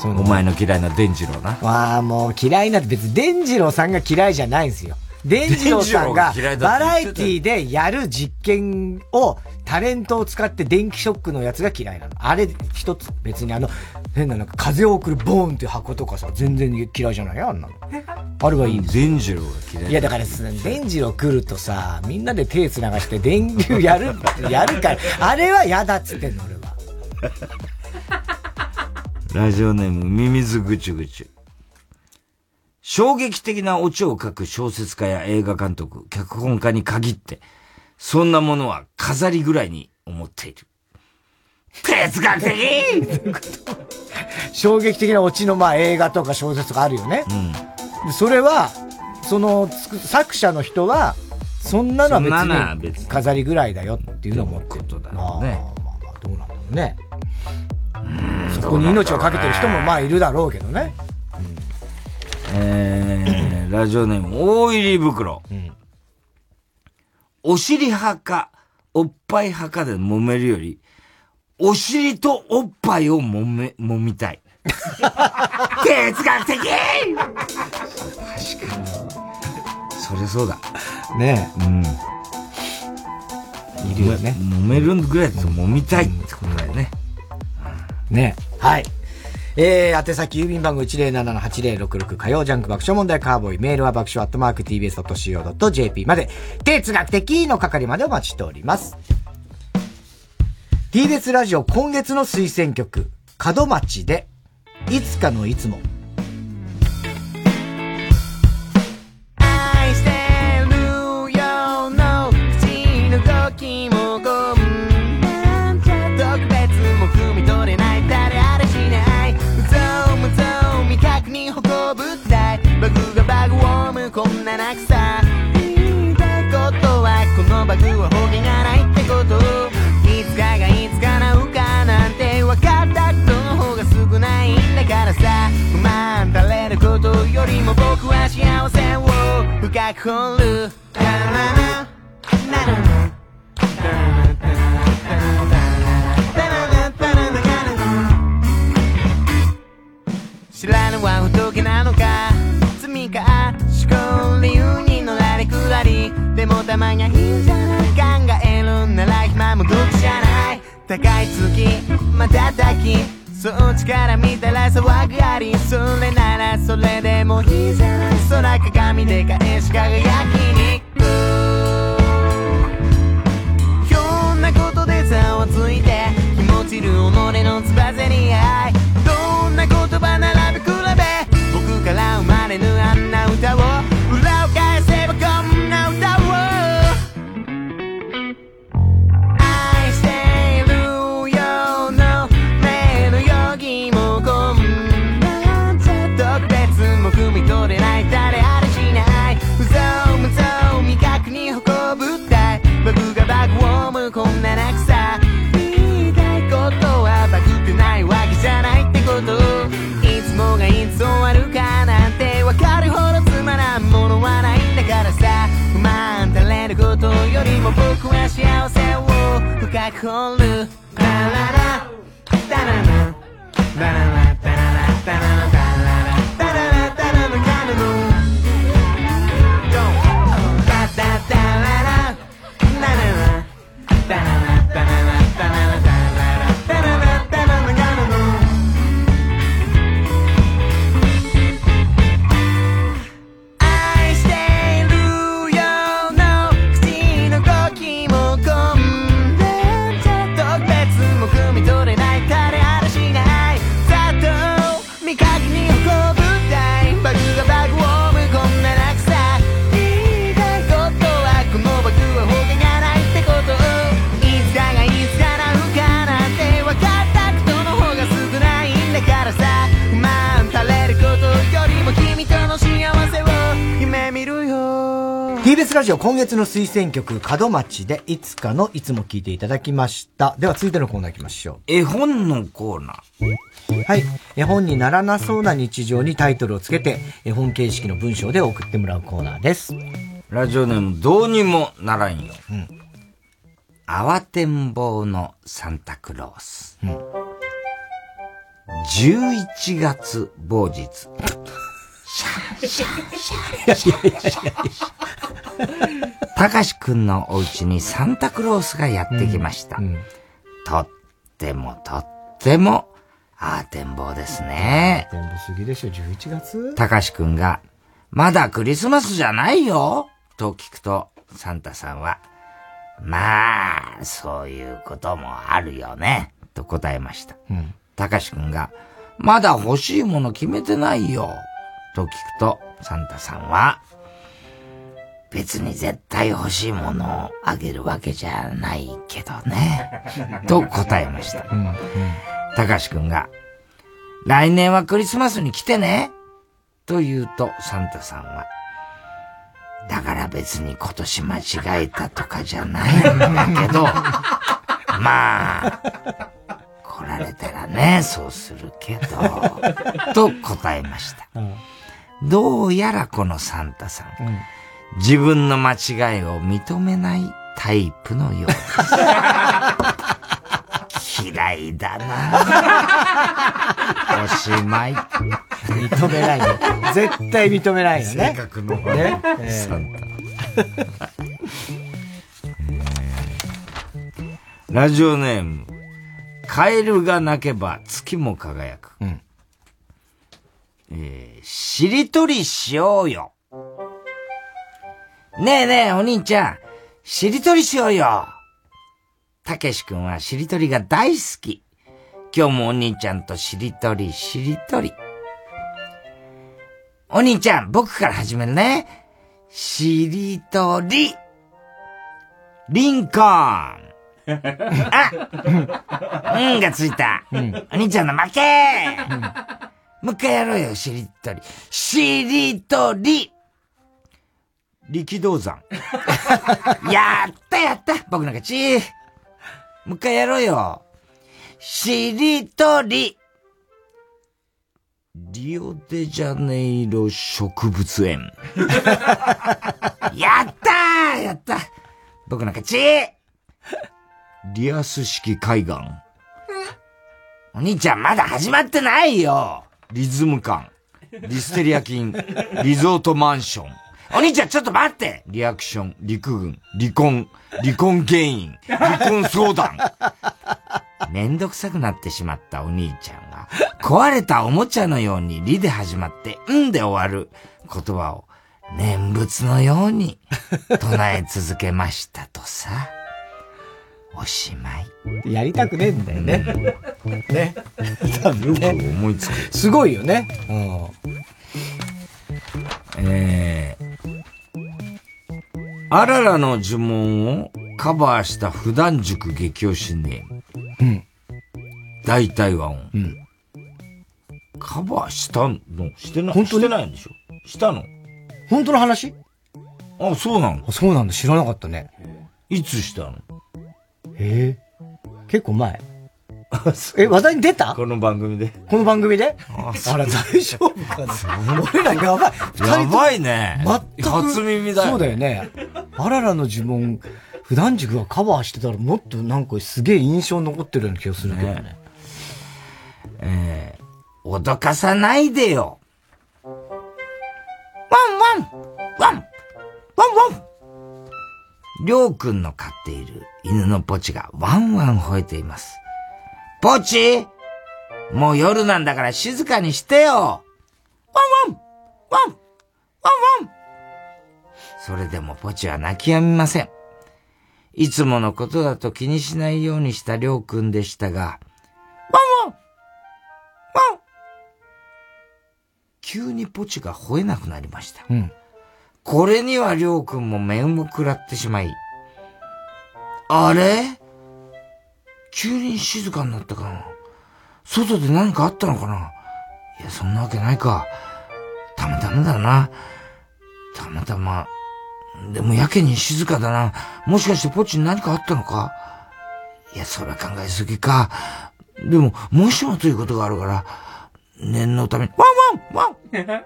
そういうのお前の嫌いな伝次郎な。まあもう嫌いなんて別に伝次郎さんが嫌いじゃないんですよ。伝次郎さんがバラエティでやる実験をタレントを使って電気ショックのやつが嫌いなの。あれ一つ別にあの変ななんか風を送るボーンっていう箱とかさ全然嫌いじゃない？よあんなの。あれはいいんですよ。伝次郎が嫌い。いやだからさ伝次郎来るとさみんなで手繋がして電流やるやるからあれは嫌だっつってんの俺は。ラジオネーム、ミミズぐちゅぐちゅ。衝撃的なオチを書く小説家や映画監督、脚本家に限って、そんなものは飾りぐらいに思っている。哲学的衝撃的なオチのまあ映画とか小説があるよね。でそれは、その作者の人は、そんなのは別に飾りぐらいだよっていうのを思ってる。ことだよね。まあまあどうなんだろうね。そこに命をかけてる人もまあいるだろうけどね。えー、ラジオネーム、大入り袋。お尻派か、おっぱい派かで揉めるより、お尻とおっぱいを揉め、揉みたい。[laughs] 哲学的確かに。そりゃそうだ。ねえ。うん。いるよね。揉めるぐらいだと揉みたいってことだよね。ね。はい。えー、宛先郵便番号107-8066火曜ジャンク爆笑問題カーボーイメールは爆笑アットマーク tbs.co.jp まで哲学的の係までお待ちしております。TBS ラジオ今月の推薦曲門町でいつかのいつも深く掘るララララララ知らぬは仏なのか罪か思考理由にのらりくらりでもたまにはいいんじゃない考えるんなら暇も毒じゃない高い月瞬きそっちから見たら騒ぐありそれならそれでもいいじゃない空鏡で返し輝きジオ今月の推薦曲、門町でいつかのいつも聞いていただきました。では続いてのコーナー行きましょう。絵本のコーナー。はい。絵本にならなそうな日常にタイトルをつけて、絵本形式の文章で送ってもらうコーナーです。ラジオネームどうにもならんよ。うん。慌てんぼうのサンタクロース。11月某日。シャンシャンシャンシャンシャン。たかしくんのお家にサンタクロースがやってきました。とってもとっても、あーてんぼうですね。全部過ぎでしょ、11月たかしくんが、まだクリスマスじゃないよと聞くと、サンタさんは、まあ、そういうこともあるよね、と答えました。うん。たかしくんが、まだ欲しいもの決めてないよ、と聞くと、サンタさんは、別に絶対欲しいものをあげるわけじゃないけどね、[laughs] と答えました。たかしくんが、来年はクリスマスに来てね、と言うと、サンタさんは、だから別に今年間違えたとかじゃないんだけど、[laughs] まあ、来られたらね、そうするけど、と答えました。どうやらこのサンタさん、自分の間違いを認めないタイプのようです。[laughs] 嫌いだな [laughs] おしまい。認めないよ。絶対認めないよね。性格のね。サンラジオネーム、カエルが鳴けば月も輝く。えー、しりとりしようよ。ねえねえ、お兄ちゃん、しりとりしようよ。たけしくんはしりとりが大好き。今日もお兄ちゃんとしりとりしりとり。お兄ちゃん、僕から始めるね。しりとり。リンコーン。[laughs] あうんがついた。お兄ちゃんの負けもう一回やろうよ、しりとり。しりとり。力道山。[laughs] やったやった僕の勝ち。もう一回やろうよ。しりとり。リオデジャネイロ植物園。やったーやった僕の勝ちリアス式海岸。お兄ちゃんまだ始まってないよリズム感。リステリア菌。リゾートマンション。お兄ちゃんちょっと待ってリアクション、陸軍、離婚、離婚原因、離婚相談。めんどくさくなってしまったお兄ちゃんが、壊れたおもちゃのようにリで始まって、うんで終わる言葉を念仏のように唱え続けましたとさ。おしまい。やりたくねえんだよね。ね。多分ね。思いつく。すごいよね。えー、あららの呪文をカバーした普段塾激推しネーム。うん。大体和音。うん。カバーしたの？してない？本当に？してないんでしょ？したの？本当の話？あ、そうなの？そうなんだ。知らなかったね。いつしたの？ええ結構前。え、話題に出た？この番組で。この番組で？ああら、大丈夫かな？俺らやばい。二人とやばいね。全く。初耳だよ。そうだよね。あららの呪文、普段塾がカバーしてたらもっとなんかすげえ印象残ってるような気がするけどね。えー、脅かさないでよ。ワンワンワンワンワンりょうくんの飼っている犬のポチがワンワン吠えています。ポチもう夜なんだから静かにしてよワンワンワンワンワンそれでもポチは泣き止みません。いつものことだと気にしないようにしたりょうくんでしたが、ワンワンワン急にポチが吠えなくなりました。うん。これにはりょうくんも面を食らってしまい、あれ？急に静かになったかな？外で何かあったのかな？いや、そんなわけないか。たまたまだな。たまたま、でもやけに静かだな。もしかしてポチに何かあったのか？いや、それは考えすぎか。でも、もしもということがあるから、念のために、ワンワンワン！ワンワ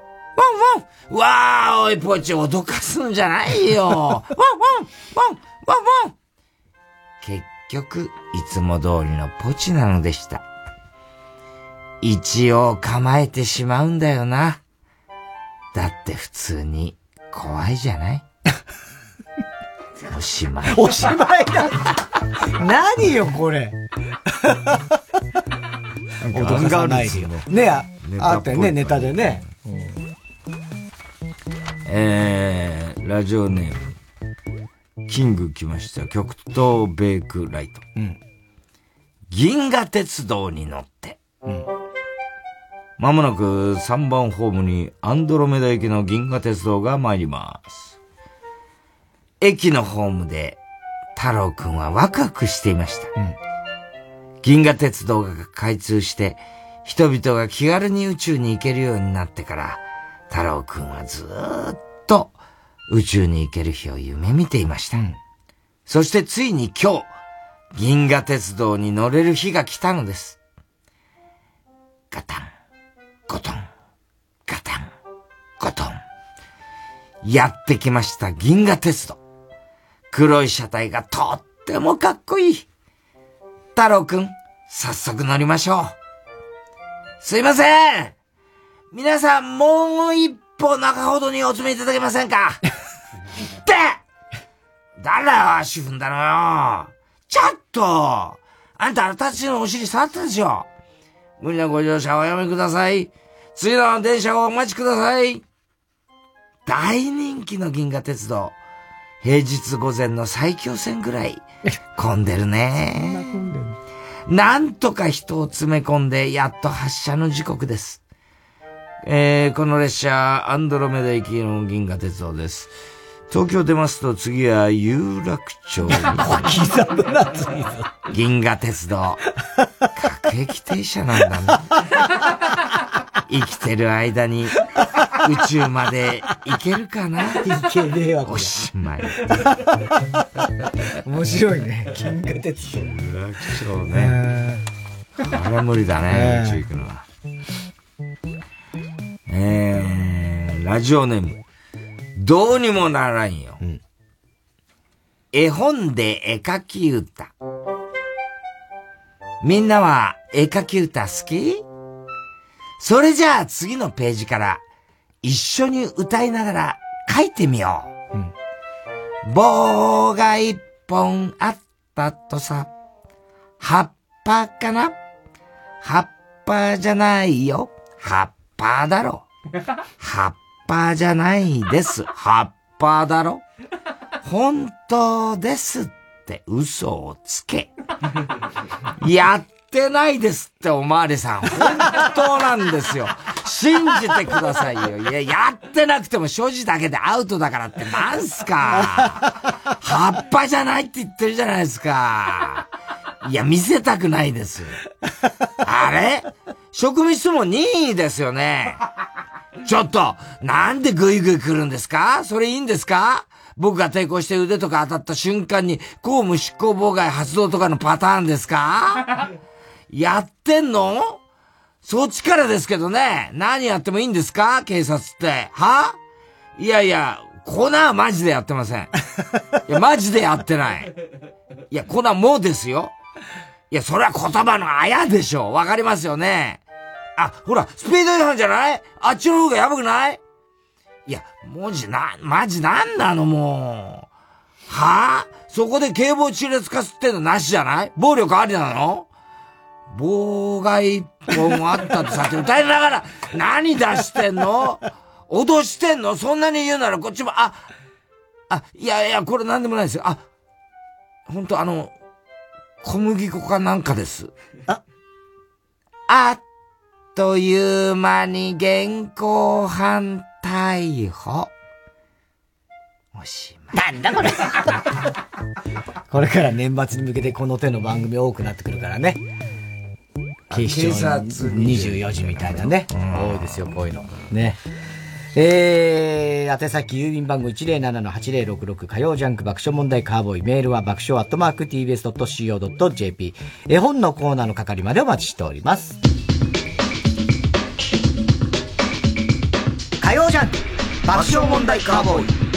ン！わーおい、ポチ、脅かすんじゃないよ。ワンワンワン！ワンワン！結局、いつも通りのポチなのでした。一応構えてしまうんだよな。だって普通に怖いじゃない？おしまい。おしまいだ何よ、これ。驚かないでよ。ねあ、あったよね、ネタでね。えー、ラジオネーム、キング来ました。極東ベークライト。銀河鉄道に乗って。まもなく3番ホームにアンドロメダ行きの銀河鉄道が参ります。駅のホームで太郎くんはワクワクしていました。銀河鉄道が開通して人々が気軽に宇宙に行けるようになってから太郎くんはずーっと宇宙に行ける日を夢見ていました。そしてついに今日、銀河鉄道に乗れる日が来たのです。ガタン、ゴトン、ガタン、ゴトン。やってきました銀河鉄道。黒い車体がとってもかっこいい。太郎くん、早速乗りましょう。すいません皆さん、もう一歩中ほどにお詰めいただけませんか？って誰だよ、足踏んだのよ。ちょっとあんた、私のお尻触ったでしょ無理なご乗車はおやめください。次の電車をお待ちください。大人気の銀河鉄道。平日午前の最強線ぐらい混んでるね。なんとか人を詰め込んで、やっと発車の時刻です。えー、この列車、アンドロメダ行きの銀河鉄道です。東京出ますと次は有楽町に。刻むな。銀河鉄道。各駅停車なんだね。生きてる間に宇宙まで行けるかな行けねえわ、おしまい。面白いね。銀河鉄道。有楽町ね。あれは無理だね、宇宙行くのは。えー、ラジオネーム。どうにもならんよ。絵本で絵描き歌。みんなは絵描き歌好き？それじゃあ次のページから一緒に歌いながら書いてみよう。棒が一本あったとさ。葉っぱかな？葉っぱじゃないよ。葉っぱだろ。[laughs] 葉っぱじゃないです。葉っぱだろ。本当ですって嘘をつけ。やっってないですっておまわりさん。本当なんですよ。信じてくださいよ。いや、やってなくても所持だけでアウトだからってなんすか。葉っぱじゃないって言ってるじゃないですか。いや、見せたくないです。あれ？職務質問2位ですよね。ちょっと、なんでグイグイ来るんですか？それいいんですか？僕が抵抗して腕とか当たった瞬間に公務執行妨害発動とかのパターンですか？やってんの？そっちからですけどね。何やってもいいんですか？警察って。は？いやいや、コナーマジでやってません。[laughs] いや、マジでやってない。いや、コナーもですよ。いや、それは言葉のあやでしょ。わかりますよね。あ、ほら、スピード違反じゃない？あっちの方がやばくない？いや、文字な、マジなんなのもう。は？あそこで警棒地列化すってんのなしじゃない？暴力ありなの？妨害一本あったってさって歌いながら [laughs] 何出してんの？脅してんの？そんなに言うならこっちも、あ、あ、いやいや、これなんでもないですよ。あ、本当あの、小麦粉かなんかです。あ、あっという間に現行犯逮捕。おしまい。なんだこれ [laughs] これから年末に向けてこの手の番組多くなってくるからね。警視庁警察24時みたいなね。多いですよ、こういうの。ね。えー、宛先郵便番号107-8066火曜ジャンク爆笑問題カーボーイメールは爆笑アットマーク tbs.co.jp 絵本のコーナーの係までお待ちしております。火曜ジャンク爆笑問題カーボーイ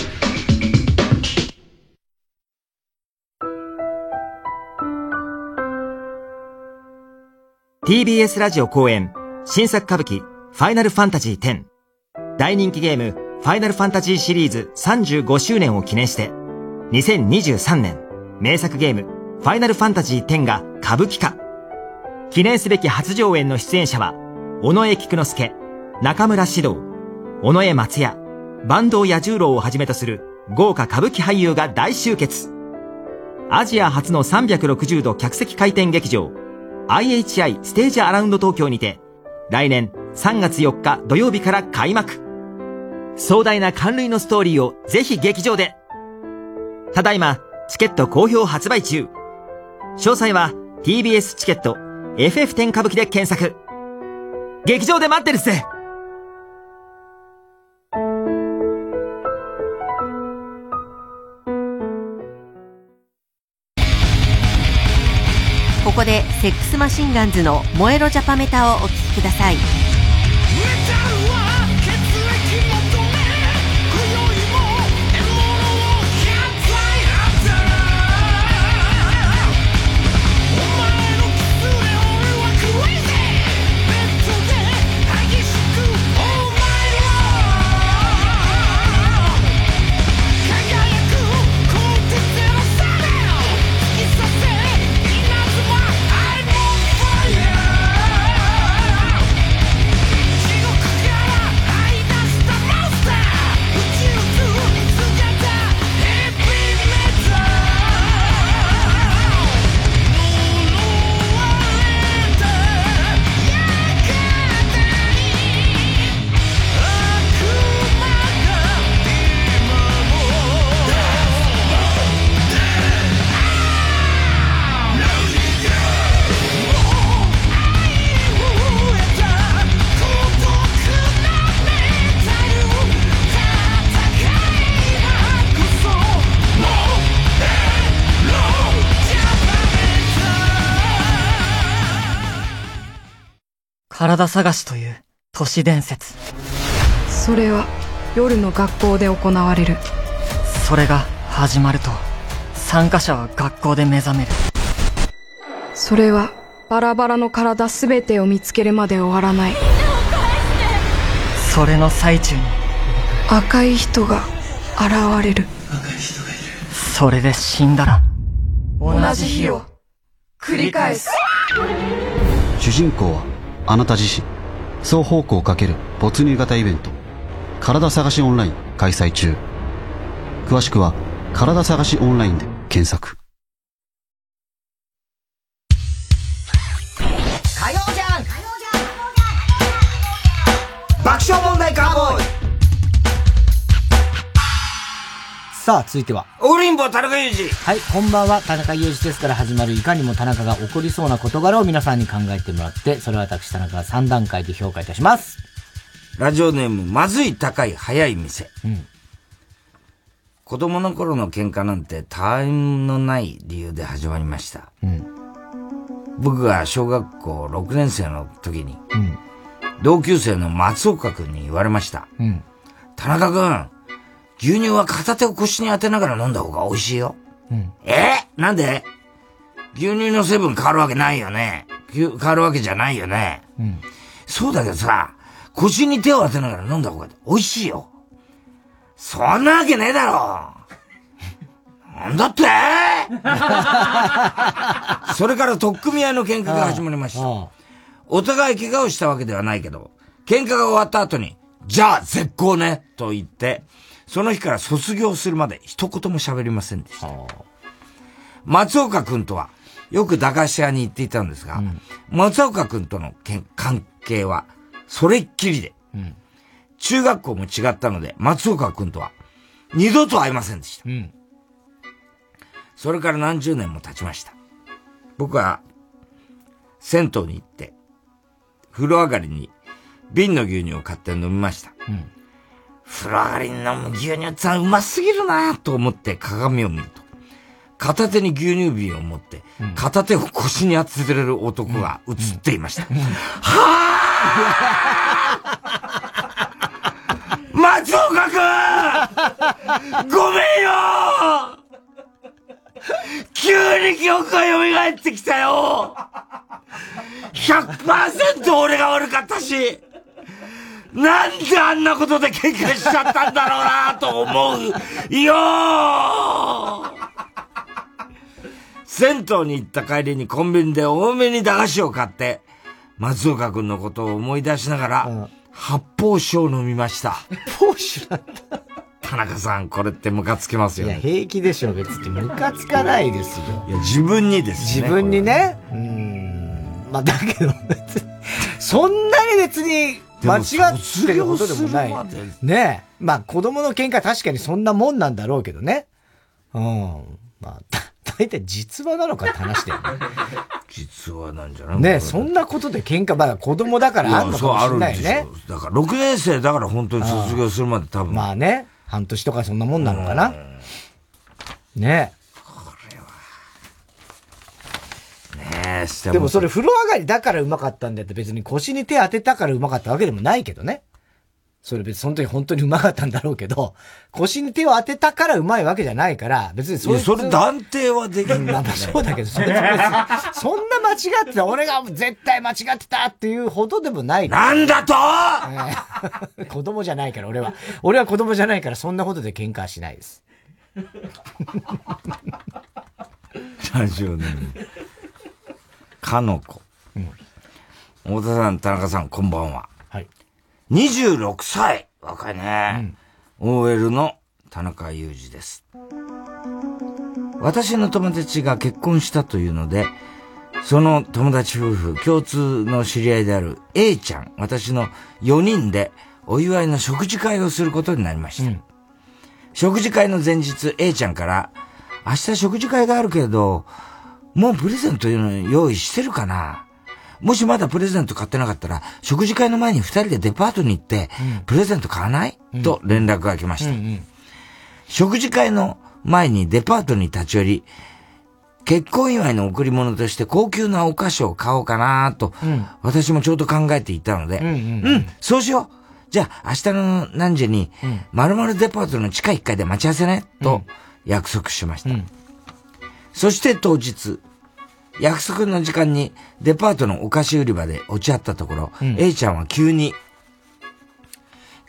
TBS ラジオ公演新作歌舞伎ファイナルファンタジー10大人気ゲームファイナルファンタジーシリーズ35周年を記念して2023年名作ゲームファイナルファンタジー10が歌舞伎化。記念すべき初上演の出演者は尾上菊之助中村獅童尾上松也坂東彌十郎をはじめとする豪華歌舞伎俳優が大集結。アジア初の360度客席回転劇場 IHI ステージアラウンド東京にて、来年3月4日土曜日から開幕。壮大な関類のストーリーをぜひ劇場で。ただいま、チケット好評発売中。詳細は TBS チケット FF10 歌舞伎で検索。劇場で待ってるっすここでセックスマシンガンズの「燃えろジャパメタ」をお聴きください。体探しという都市伝説。それは夜の学校で行われるそれが始まると、参加者は学校で目覚める。それはバラバラの体すべてを見つけるまで終わらないそれの最中に、赤い人が現れるそれで死んだら、同じ日を繰り返す主人公はあなた自身双方向かける没入型イベント体探しオンライン開催中。詳しくは体探しオンラインで検索。火曜じゃん爆笑問題カーボーイ。さあ、続いては。オリンボ田中裕二。はい、こんばんは。田中裕二ですから始まるいかにも田中が起こりそうな事柄を皆さんに考えてもらって、それを私田中が3段階で評価いたします。ラジオネーム、まずい高い早い店。うん。子供の頃の喧嘩なんて他愛のない理由で始まりました。うん。僕が小学校6年生の時に、うん。同級生の松岡くんに言われました。うん。田中くん、牛乳は片手を腰に当てながら飲んだ方が美味しいよ。うん。え？なんで？牛乳の成分変わるわけないよね。変わるわけじゃないよね。うん。そうだけどさ、腰に手を当てながら飲んだ方が美味しいよ。そんなわけねえだろ。なんだって？[laughs] それから取っ組み合いの喧嘩が始まりました。お互い怪我をしたわけではないけど、喧嘩が終わった後に、じゃあ絶好ねと言って、その日から卒業するまで一言も喋りませんでした。松岡くんとは、よく駄菓子屋に行っていたんですが、松岡くんとのけん関係は、それっきりで、中学校も違ったので、松岡くんとは、二度と会いませんでした。それから何十年も経ちました。僕は、銭湯に行って、風呂上がりに瓶の牛乳を買って飲みました。風呂上がりに飲む牛乳ってうますぎるなと思って鏡を見ると、片手に牛乳瓶を持って、片手を腰に当ててる男が映っていました。松岡くん！ごめんよ急に記憶が蘇ってきたよ !100% 俺が悪かったしなんであんなことで喧嘩しちゃったんだろうなと思うよ銭湯に行った帰りにコンビニで多めに駄菓子を買って、松岡くんのことを思い出しながら、発泡酒を飲みました。発泡酒なんだ。田中さん、これってムカつきますよいや、ね。平気でしょ、別に。ムカつかないですよ。いや、自分にですね。自分にね。うん。まあ、だけど別に、そんなに別に間違ってることでもない。ねえ。まあ、子供の喧嘩確かにそんなもんなんだろうけどね。うん。まあ、だ大体実話なのかって話だよね。[laughs] 実話なんじゃないねえ、そんなことで喧嘩、まあ子供だからあんのかもしれないよねそうだから、6年生だから本当に卒業するまで多分。まあね、半年とかそんなもんなのかな。ねねえ。でもそれ風呂上がりだからうまかったんだって別に腰に手当てたからうまかったわけでもないけどね。それ別にその時本当にうまかったんだろうけど、腰に手を当てたからうまいわけじゃないから、別にそいや、それ断定はできるんだまそうだけど、それそんな間違ってた、俺が絶対間違ってたっていうほどでもない。なんだとええ [laughs] 子供じゃないから、俺は。俺は子供じゃないから、そんなことで喧嘩はしないです。ラジオネーム。かのこ。太田さん、田中さん、こんばんは。はい。26歳若いね。OL の田中裕二です。私の友達が結婚したというので、その友達夫婦、共通の知り合いである A ちゃん、私の4人でお祝いの食事会をすることになりました。食事会の前日、A ちゃんから、明日食事会があるけど、もうプレゼント用意してるかな？もしまだプレゼント買ってなかったら、食事会の前に二人でデパートに行って、プレゼント買わない、と連絡が来ました。食事会の前にデパートに立ち寄り、結婚祝いの贈り物として高級なお菓子を買おうかなと、私もちょうど考えていたので、うん、そうしよう。じゃあ明日の何時に、〇〇デパートの地下1階で待ち合わせね、と約束しました。そして当日、約束の時間にデパートのお菓子売り場で落ち合ったところ、A ちゃんは急に、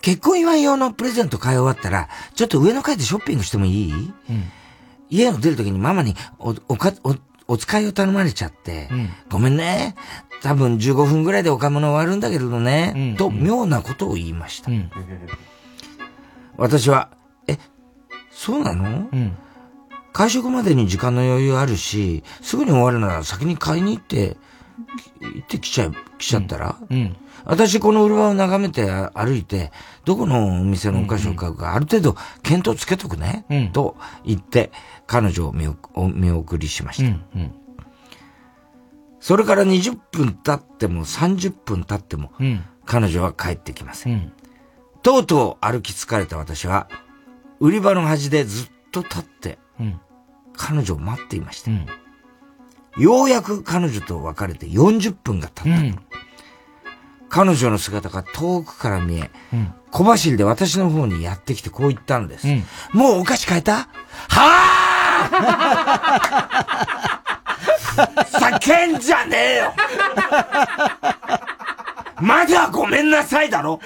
結婚祝い用のプレゼント買い終わったら、ちょっと上の階でショッピングしてもいい、家を出るときにママにお、おか、お、お使いを頼まれちゃって、ごめんね。多分15分ぐらいでお買い物終わるんだけどね。と、妙なことを言いました。私は、え、そうなの、会食までに時間の余裕あるし、すぐに終わるなら先に買いに行って、行ってきちゃ、来ちゃったら、私この売り場を眺めて歩いて、どこのお店のお菓子を買うか、ある程度検討つけとくね、と言って、彼女を見見送りしました。それから20分経っても30分経っても、彼女は帰ってきません。とうとう歩き疲れた私は、売り場の端でずっと立って、彼女を待っていました。ようやく彼女と別れて40分が経った。彼女の姿が遠くから見え、小走りで私の方にやってきてこう言ったんです。もうお菓子買えた？はぁ叫 [laughs] んじゃねえよ！まだごめんなさいだろ！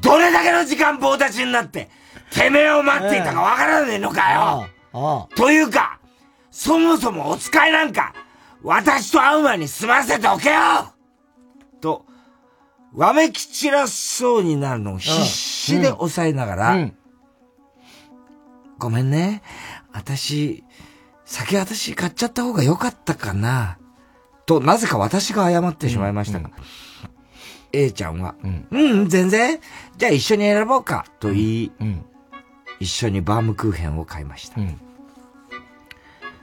どれだけの時間棒立ちになって、てめえを待っていたかわからねえのかよというか、そもそもお使いなんか、私と会う前に済ませておけよ。と、わめき散らしそうになるのを必死で抑えながら、ごめんね。私、先私買っちゃった方が良かったかな。と、なぜか私が謝ってしまいましたが、A ちゃんは、うん、全然。じゃあ一緒に選ぼうか。と言い、一緒にバームクーヘンを買いました。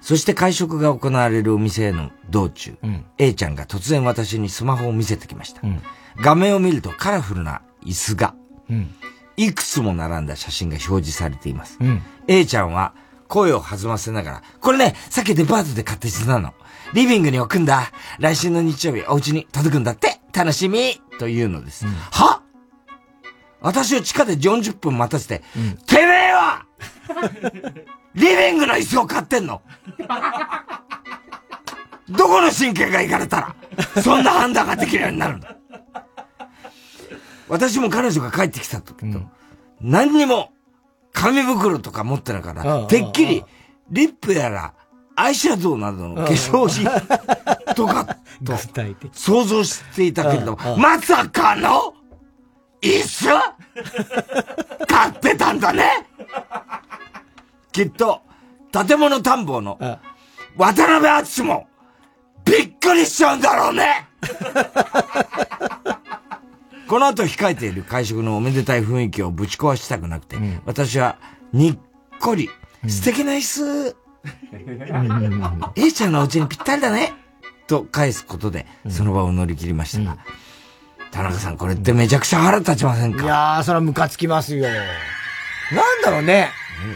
そして会食が行われるお店への道中、A ちゃんが突然私にスマホを見せてきました。画面を見るとカラフルな椅子が、いくつも並んだ写真が表示されています。うん。A ちゃんは声を弾ませながら、これね、さっきデパートで買ったやつなの。リビングに置くんだ。来週の日曜日、お家に届くんだって。楽しみというのです。は？私を地下で40分待たせて、てめえは。リビングの椅子を買ってんの。どこの神経がいかれたら、そんな判断ができるようになるんだ。私も彼女が帰ってきた時と、何にも紙袋とか持ってなかあら、あてっきりリップやらアイシャドウなどの化粧品とかと想像していたけれどもまさかの椅子？買ってたんだね。きっと、建物探訪の渡辺敦もびっくりしちゃうんだろうね。[laughs] この後控えている会食のおめでたい雰囲気をぶち壊したくなくて、私はにっこり、素敵な椅子、A ちゃんのお家にぴったりだね。と返すことで、その場を乗り切りましたが、田中さん、これってめちゃくちゃ腹立ちませんか？いやー、それはムカつきますよ。なんだろうね。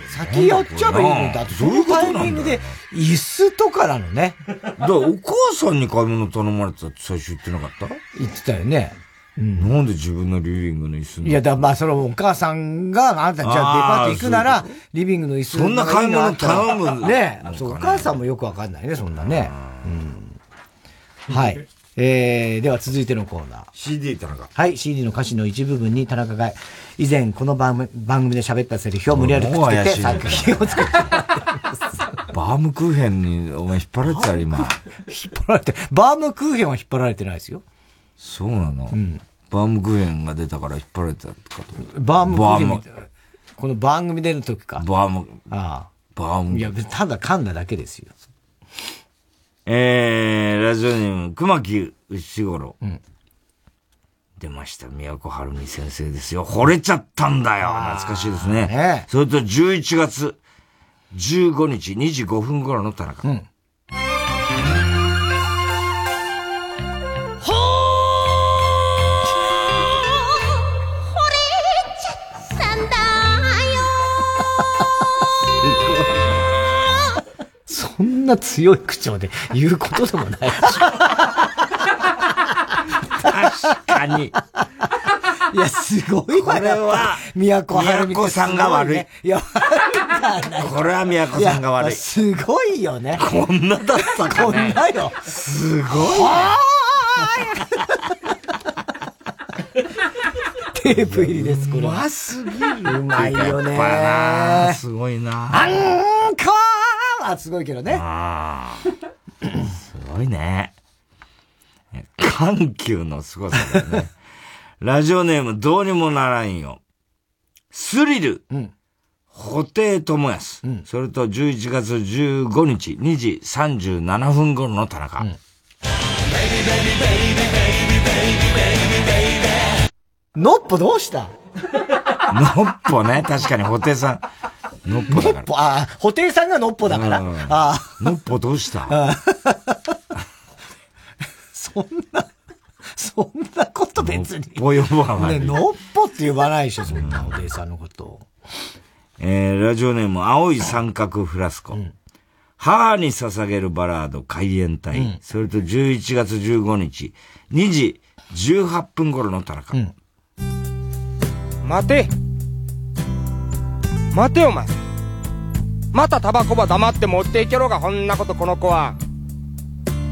先やっちゃえばいいのにだって、そのタイミングで、椅子とかなのね。だからお母さんに買い物頼まれてたって最初言ってなかった？言ってたよね。なんで自分のリビングの椅子いや、だまあ、そのお母さんが、あんたじゃあデパート行くなあらリビングの椅子そんな買い物頼むねそう、お母さんもよくわかんないね、そんなね。うん。はい。えー、では続いてのコーナー。CD 田中。はい、CD の歌詞の一部分に田中が以前この番組番組で喋ったセリフを無理やりくっつけて作品を作ってバームクーヘンにお前引っ張られてたら今。引っ張られて、バームクーヘンは引っ張られてないですよ。そうなの、バームクーヘンが出たから引っ張られてたかと。バームクーヘンこの番組出る時か。バーム、ああ。バーム。いや、ただ噛んだだけですよ。えー、ラジオネーム、熊木牛五郎。出ました、宮古晴美先生ですよ。惚れちゃったんだよ。懐かしいですね。それと11月15日2時5分頃の田中。さそんな強い口調で言うことでもないでしょ。確かに。いや、すごいわこれは、宮古晴美宮古さんが悪い。いや、これは宮古さんが悪い。やすごいよね。こんなだったかねこんなよ。すごいね。テープ入りです、これ。うますぎる。うまいよね。すごいな。アンカーはすごいけどね。ああ。すごいね。緩急の凄さだよね。[laughs] ラジオネームどうにもならんよ。スリル。布袋寅泰。それと11月15日2時37分頃の田中。のっぽどうした？のっぽね。確かに布袋さん。のっぽだから。ぽああ、布袋さんがのっぽだから。うんああ。のっぽどうした？[laughs] そんな、そんなこと別に。のっぽ呼ばないね、のっぽって呼ばないでしょ、そんな布袋さんのことを。えー、ラジオネーム、青い三角フラスコ。母に捧げるバラード海援隊。それと11月15日、2時18分頃の田中。待て待てお前またタバコば黙って持っていけろがこんなことこの子は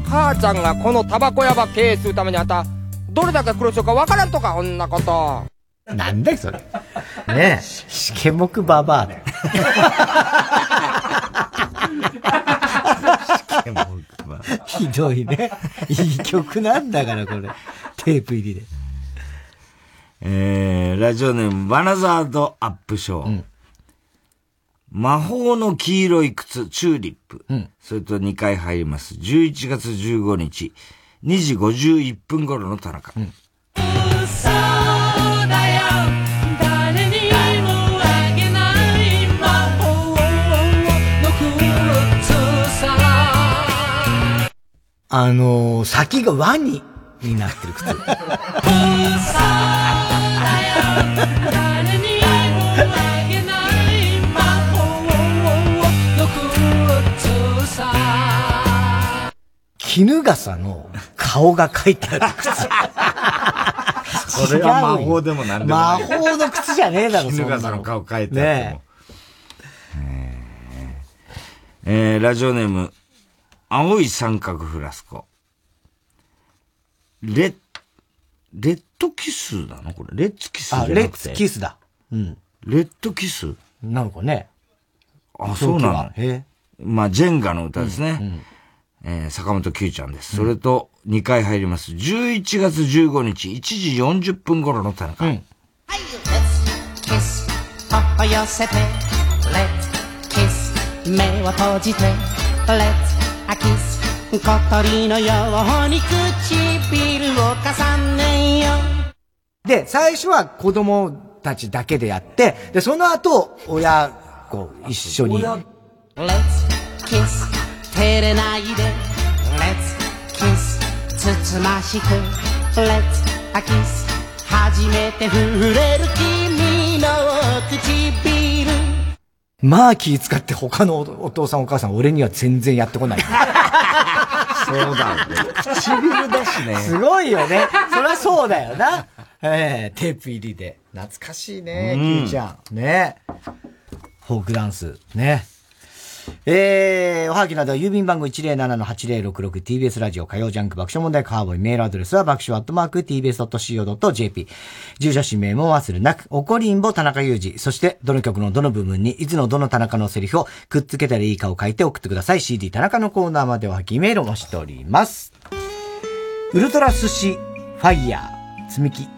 母ちゃんがこのタバコ屋ば経営するためにあんたどれだけ苦労しようかわからんとかこんなことなんだよ、それ。ねえ、試験目ババアだよ。[laughs] ひどいね。いい曲なんだから、これ。テープ入りで。えー、ラジオネーム、バナザードアップショー。魔法の黄色い靴、チューリップ。それと2回入ります。11月15日、2時51分頃の田中。そうだよ誰にもあげない魔法の靴さあのー、先がワニになってる靴。[laughs] 絹笠の顔が書いてある靴。[laughs] それは魔法でもなんでもない。魔法の靴じゃねえだろ、そんな絹笠の顔書いてあ。ねえー、ラジオネーム、青い三角フラスコ。レ、レッドキスなのこれ？レッツキスじゃなあ、くて。レッツキスだ。うん。レッドキス？なのかね。あ、そうなのまあ、ジェンガの歌ですね。えー坂本九ちゃんです。それと、2回入ります。11月15日、1時40分頃の田中。キス頬寄せて Let's kiss 目を閉じて Let's kiss 小鳥のように唇を重ねようで、最初は子供たちだけでやって、で、その後、親子一緒に。Let's kiss 照れないで Let's kiss つつましく Let's a kiss 初めて触れる君の唇まあ気使って他のおお父さんお母さん俺には全然やってこない。そうだ。唇だしね。すごいよね。そりゃそうだよな。ええテープ入りで。懐かしいね、うんキューちゃん。ね。フォークダンス。ね。えー、おはぎなどは郵便番号 107-8066TBS ラジオ火曜ジャンク爆笑問題カーボーイメールアドレスは爆笑アットマーク TBS.CO.JP 住所氏名も忘れなく、おこりんぼ田中裕二、そしてどの曲のどの部分にいつのどの田中のセリフをくっつけたらいいかを書いて送ってください。CD 田中のコーナーまでおはぎメールをしております。ウルトラ寿司ファイヤー積み木。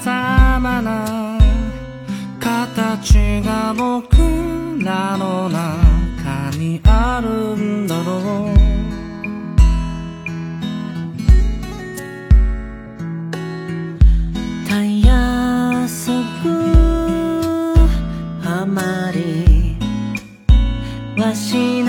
さまざまな形が僕らの中にあるんだろう。たやすくあまりはしな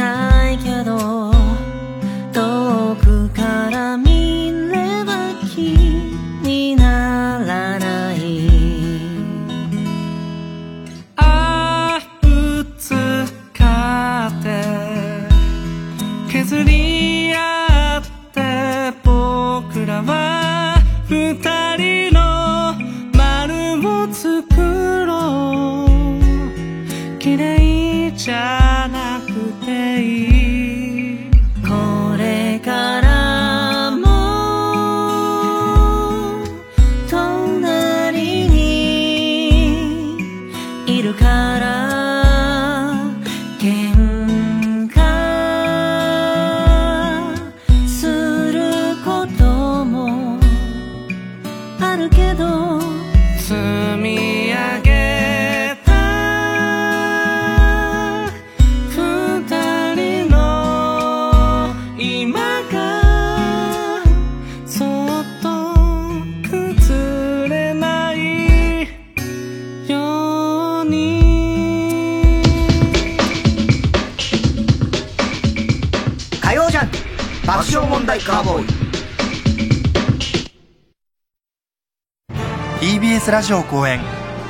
ラジオ公演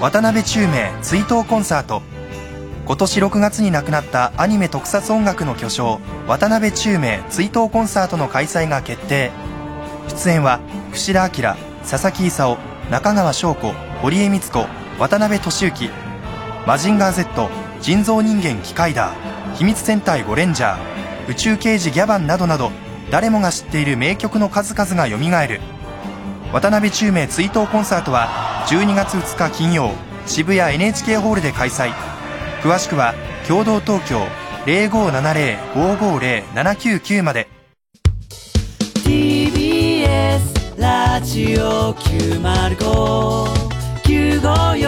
渡辺宙明追悼コンサート。今年6月に亡くなったアニメ特撮音楽の巨匠渡辺宙明追悼コンサートの開催が決定。出演は串田明佐々木勲中川翔子堀江光子渡辺俊之マジンガー Z 人造人間機械ダー秘密戦隊ゴレンジャー宇宙刑事ギャバンなどなど誰もが知っている名曲の数々が蘇る。渡辺宙明追悼コンサートは12月2日金曜渋谷 NHK ホールで開催。詳しくは共同東京0570-550-799まで。TBS ラジオ905-954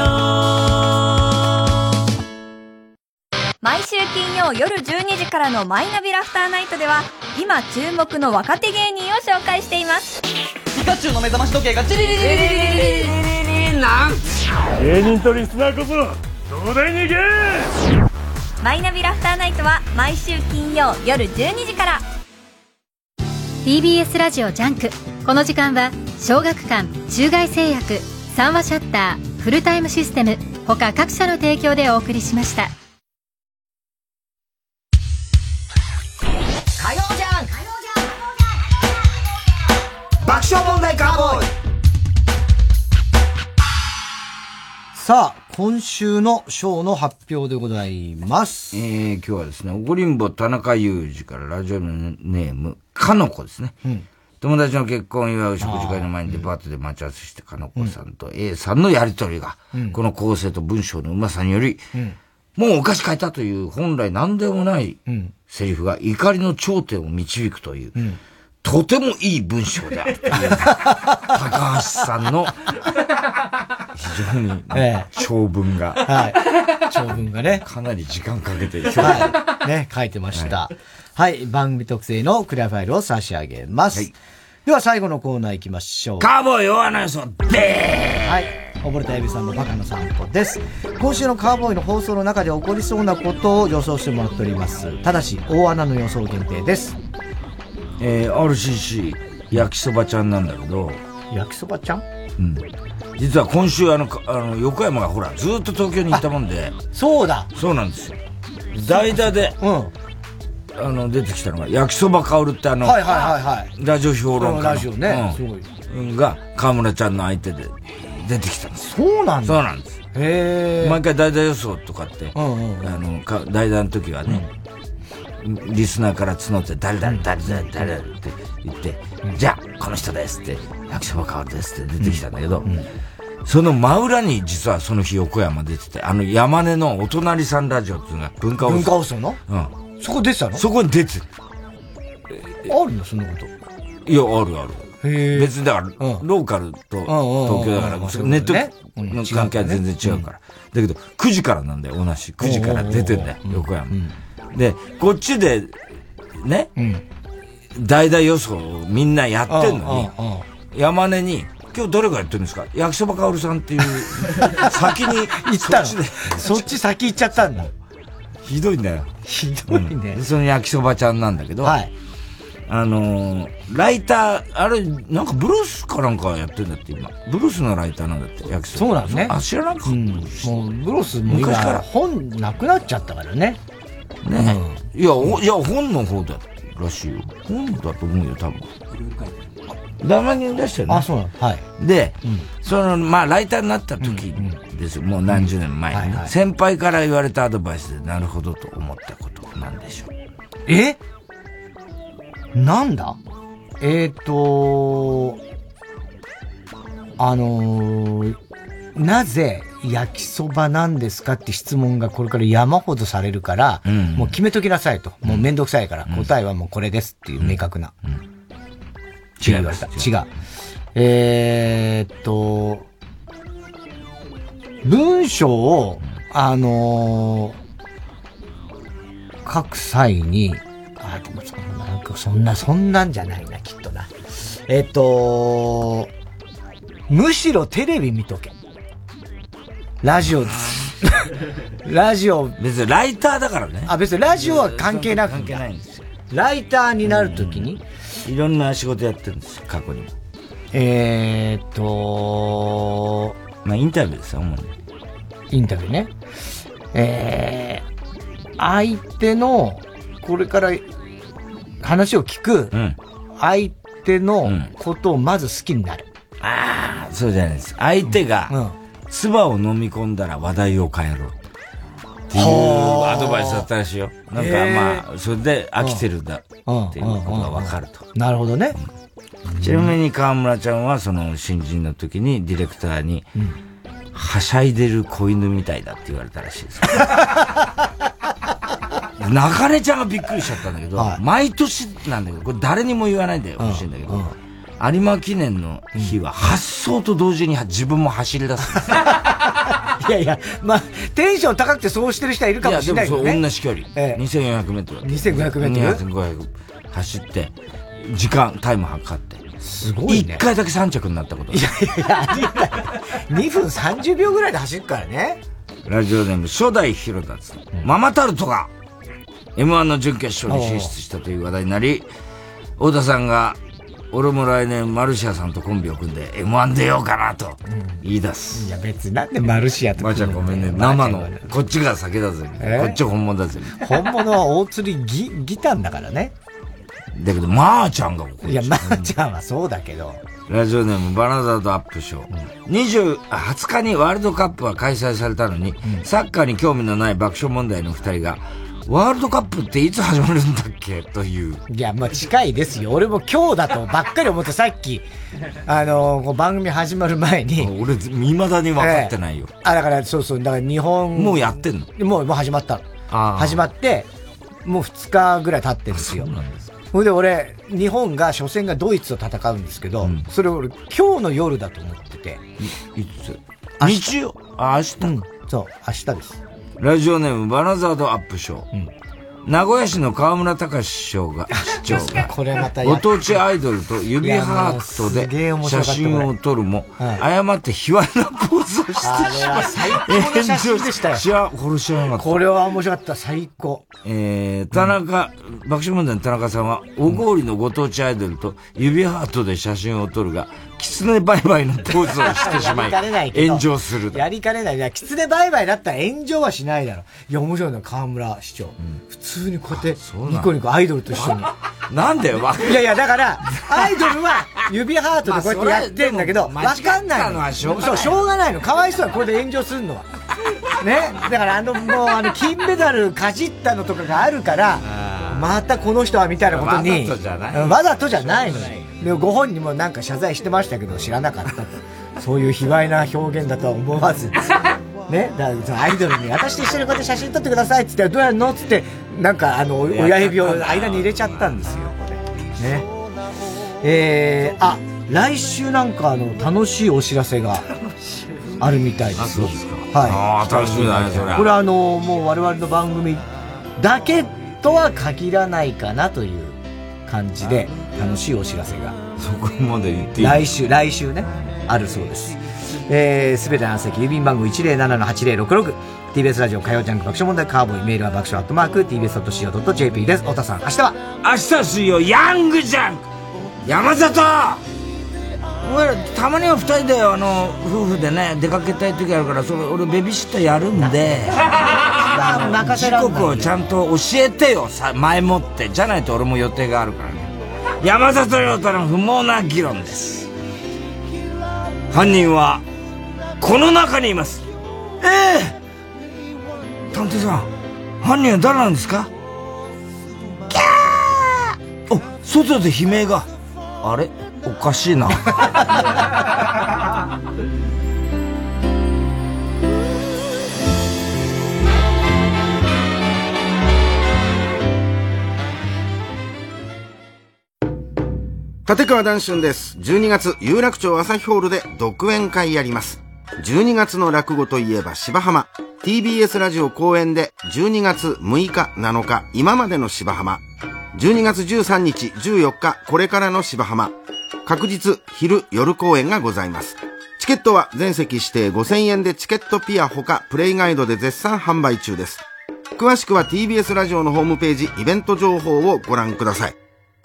毎週金曜夜12時からのマイナビラフターナイトでは今注目の若手芸人を紹介しています。ピカチュウの目覚まし時計がチリリリリリリリリリリなん？芸人とリスナーこそ東大に行けマイナビラフターナイトは毎週金曜夜12時から。TBS ラジオジャンク。この時間は小学館中外製薬三和シヤッターフルタイムシステム他各社の提供でお送りしました。火曜じゃん爆笑問題カーボーイさあ、今週のショーの発表でございます。えー、今日はですね、おこりんぼ田中裕二からラジオネーム、かのこですね。うん。友達の結婚を祝う食事会の前にデパートで待ち合わせして、かのこさんと A さんのやりとりが、うん。この構成と文章のうまさにより、うん。もうお菓子変えたという本来何でもないうん。セリフが怒りの頂点を導くという、うんとてもいい文章である高橋さんの非常にえ長文が、はい。長文がね。かなり時間かけて表現はい。ね、書いてました。はい。番組特製のクリアファイルを差し上げます。では最後のコーナー行きましょう。カーボーイ大穴予想ではい。溺れたエビさんのバカの散歩です。今週のカーボーイの放送の中で起こりそうなことを予想してもらっております。ただし、大穴の予想限定です。えー、RCC 焼きそばちゃんなんだけど、焼きそばちゃん？うん。実は今週あの、かあの、横山がほら、ずっと東京にいたもんで、そうだそうなんですよ。代打で、うん。あの、出てきたのが、焼きそば香るってあの、はいはいはいはい。ラジオ評論家の。ラジオねうんすごいうんが、河村ちゃんの相手で出てきたんですそうなんだ。そうなんです。へ毎回代打予想とかって、うんうんあの、か代打の時はね、リスナーから募って、誰だ、誰だ、誰だって言って、じゃあ、この人ですって、焼きそば香るですって出てきたんだけど、その真裏に実はその日横山出てて、あの山根のお隣さんラジオっていうのが文化放送。文化放送の？うん。そこ出てたの？そこに出てる。あるの？そんなこと。いや、あるある。へ別にだから、ローカルと東京だから、ネットねの関係は全然違うから。だけど、9時からなんだよ、同じ。9時から出てんだよ、横山。で、こっちで、ね、代々予想をみんなやってんのに、山根に、今日誰がやってるんですか？焼きそばかおるさんっていう、[laughs] 先に、行ったの？そっちで。そっち先行っちゃったんだ。ひどいんだよ。ひどいね。でその焼きそばちゃんなんだけど、はいあのーライター、あれ、なんかブルースかなんかやってんだって今。ブルースのライターなんだって、焼きそば。そうなのね。あ、知らなかった。もう、ブロスも今昔から本なくなっちゃったからね。ね、いや、おいや、本の方だらしいよ。本だと思うよ、多分。黙りに出してるね。あそうなのはい。で、その、まあ、ライターになった時ですよ。もう何十年前にね、先輩から言われたアドバイスで、なるほどと思ったことなんでしょう。え？なんだ？えっ、ー、とあのーなぜ焼きそばなんですかって質問がこれから山ほどされるから、んもう決めときなさいと。もうめんどくさいから、答えはもうこれですっていう明確な。違います違う。えーっと、文章を、あのー書く際に、あ、でもそんな、なんかそんな、そんなんじゃないな、きっとな。えっと、むしろテレビ見とけ。ラジオ、ラジオ。別にライターだからね。あ、別にラジオは関係なく関係ないんですよ。ライターになるときに、いろんな仕事やってるんですよ、過去にも。えーっと、まあ、インタビューですよ、主に。インタビューね。えー、相手の、これから話を聞く、相手のことをまず好きになる。ああ、そうじゃないです。相手が、唾を飲み込んだら話題を変えろ。っていうアドバイスだったらしいよ。なんかまあ、それで飽きてるんだっていうことがわかると。なるほどね。ちなみに河村ちゃんはその新人の時にディレクターに、はしゃいでる子犬みたいだって言われたらしいです。[laughs] 中根ちゃんがびっくりしちゃったんだけど、毎年なんだけど、これ誰にも言わないでほしいんだけど、有馬記念の日は発想と同時に自分も走り出す。[laughs] いやいや、まあ、テンション高くてそうしてる人はいるかもしれないけどね。いやでもそう同じ距離。ええ2400メートル。2500メートル？2500走って、時間、タイム測って。すごいね一回だけ3着になったこと。いやいや、ありえない。2分30秒ぐらいで走るからね。ラジオネーム初代ヒロダツ、ママタルトが M1 の準決勝に進出したという話題になり、太田さんが、俺も来年マルシアさんとコンビを組んで M1 出ようかなと言い出す。いや別になんでマルシアとばあちゃんごめんね。生の、こっちが酒だぜ。え？こっち本物だぜ。本物は大釣りギギタンだからね。だけど、まーちゃんが怒るいや、まーちゃんはそうだけど。ラジオネームバナザードアップショー。20、あ20日にワールドカップは開催されたのに、サッカーに興味のない爆笑問題の二人が、ワールドカップっていつ始まるんだっけ？[laughs] という。いや、まあ近いですよ。俺も今日だとばっかり思ってさっき、[laughs] あの番組始まる前に。[laughs] 俺、未だに分かってないよ。あ、だからそうそう、だから日本。もうやってんの？もう、もう始まった始まって、もう2日ぐらい経ってるんですよ。ほいで俺、日本が初戦がドイツと戦うんですけど、それ俺今日の夜だと思ってて。いつ？日曜？あ、明日、そう、明日です。ラジオネームバナザードアップショー。名古屋市の河村隆市長が、市長が、これまたやご当地アイドルと指ハートで写真を撮るも、誤って卑猥なポーズをしてしまあれは最高の写真でしたよ。知らこれ知らなかった。これは面白かった、最高。えー、田中、爆笑問題の田中さんは、小郡のご当地アイドルと指ハートで写真を撮るが、狐バイバイのポーズをしてしまやりかねない炎上する。やりかねない。いや、狐バイバイだったら炎上はしないだろ。いや、面白いの、河村市長。普通にこうやって、ニコニコアイドルと一緒に。[laughs] なんでわいやいや、だから、アイドルは指ハートでこうやってやってんだけど、わかんないのはしょうがないそう、しょうがないの。かわいそうはこれで炎上するのは。ね。だからあの、もうあの、金メダルかじったのとかがあるから、またこの人はみたいなことに。わざとじゃないうんわざとじゃないのよ。でもご本人もなんか謝罪してましたけど、知らなかったと。そういう卑猥な表現だとは思わず。ね、だからアイドルに私と一緒にこうやって写真撮ってくださいって言ってどうやるのっつってなんかあの [laughs] 親指を間に入れちゃったんですよ。ね。えー、あ来週なんかあの楽しいお知らせがあるみたいです。はい。楽しみだねそれ。これはあのもう我々の番組だけとは限らないかなという感じで楽しいお知らせが。そこまで言っていい来週来週ね。あるそうです。えー、すべての席郵便番号 107-8066TBS ラジオ火曜ジャンク爆笑問題カーボーイ。メールは爆笑アットマーク TBS.CO.JP です。太田さん明日は？明日水曜ヤングジャンク。山里！お前らたまには二人であの夫婦でね出かけたい時あるからそれ俺ベビーシッターやるんで。[laughs] 時刻をちゃんと教えてよ。さ前もって。じゃないと俺も予定があるからね山里亮太の不毛な議論です。犯人はこの中にいます。ええ。探偵さん犯人は誰なんですか？キャー。お外で悲鳴が。あれ？おかしいな。立川談春です。12月、有楽町朝日ホールで独演会やります。12月の落語といえば芝浜。TBS ラジオ公演で12月6日、7日、今までの芝浜。12月13日、14日、これからの芝浜。確実、昼、夜公演がございます。チケットは全席指定5000円でチケットピアほかプレイガイドで絶賛販売中です。詳しくは TBS ラジオのホームページイベント情報をご覧ください。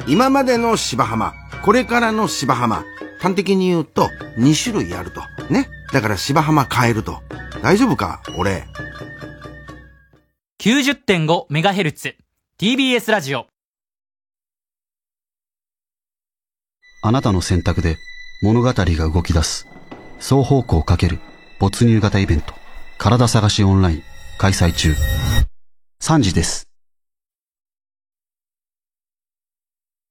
今までの芝浜、これからの芝浜。端的に言うと、2種類あると。ね。だから芝浜変えると。大丈夫か俺。90.5MHz TBS ラジオあなたの選択で物語が動き出す。双方向かける没入型イベント。体探しオンライン開催中。3時です。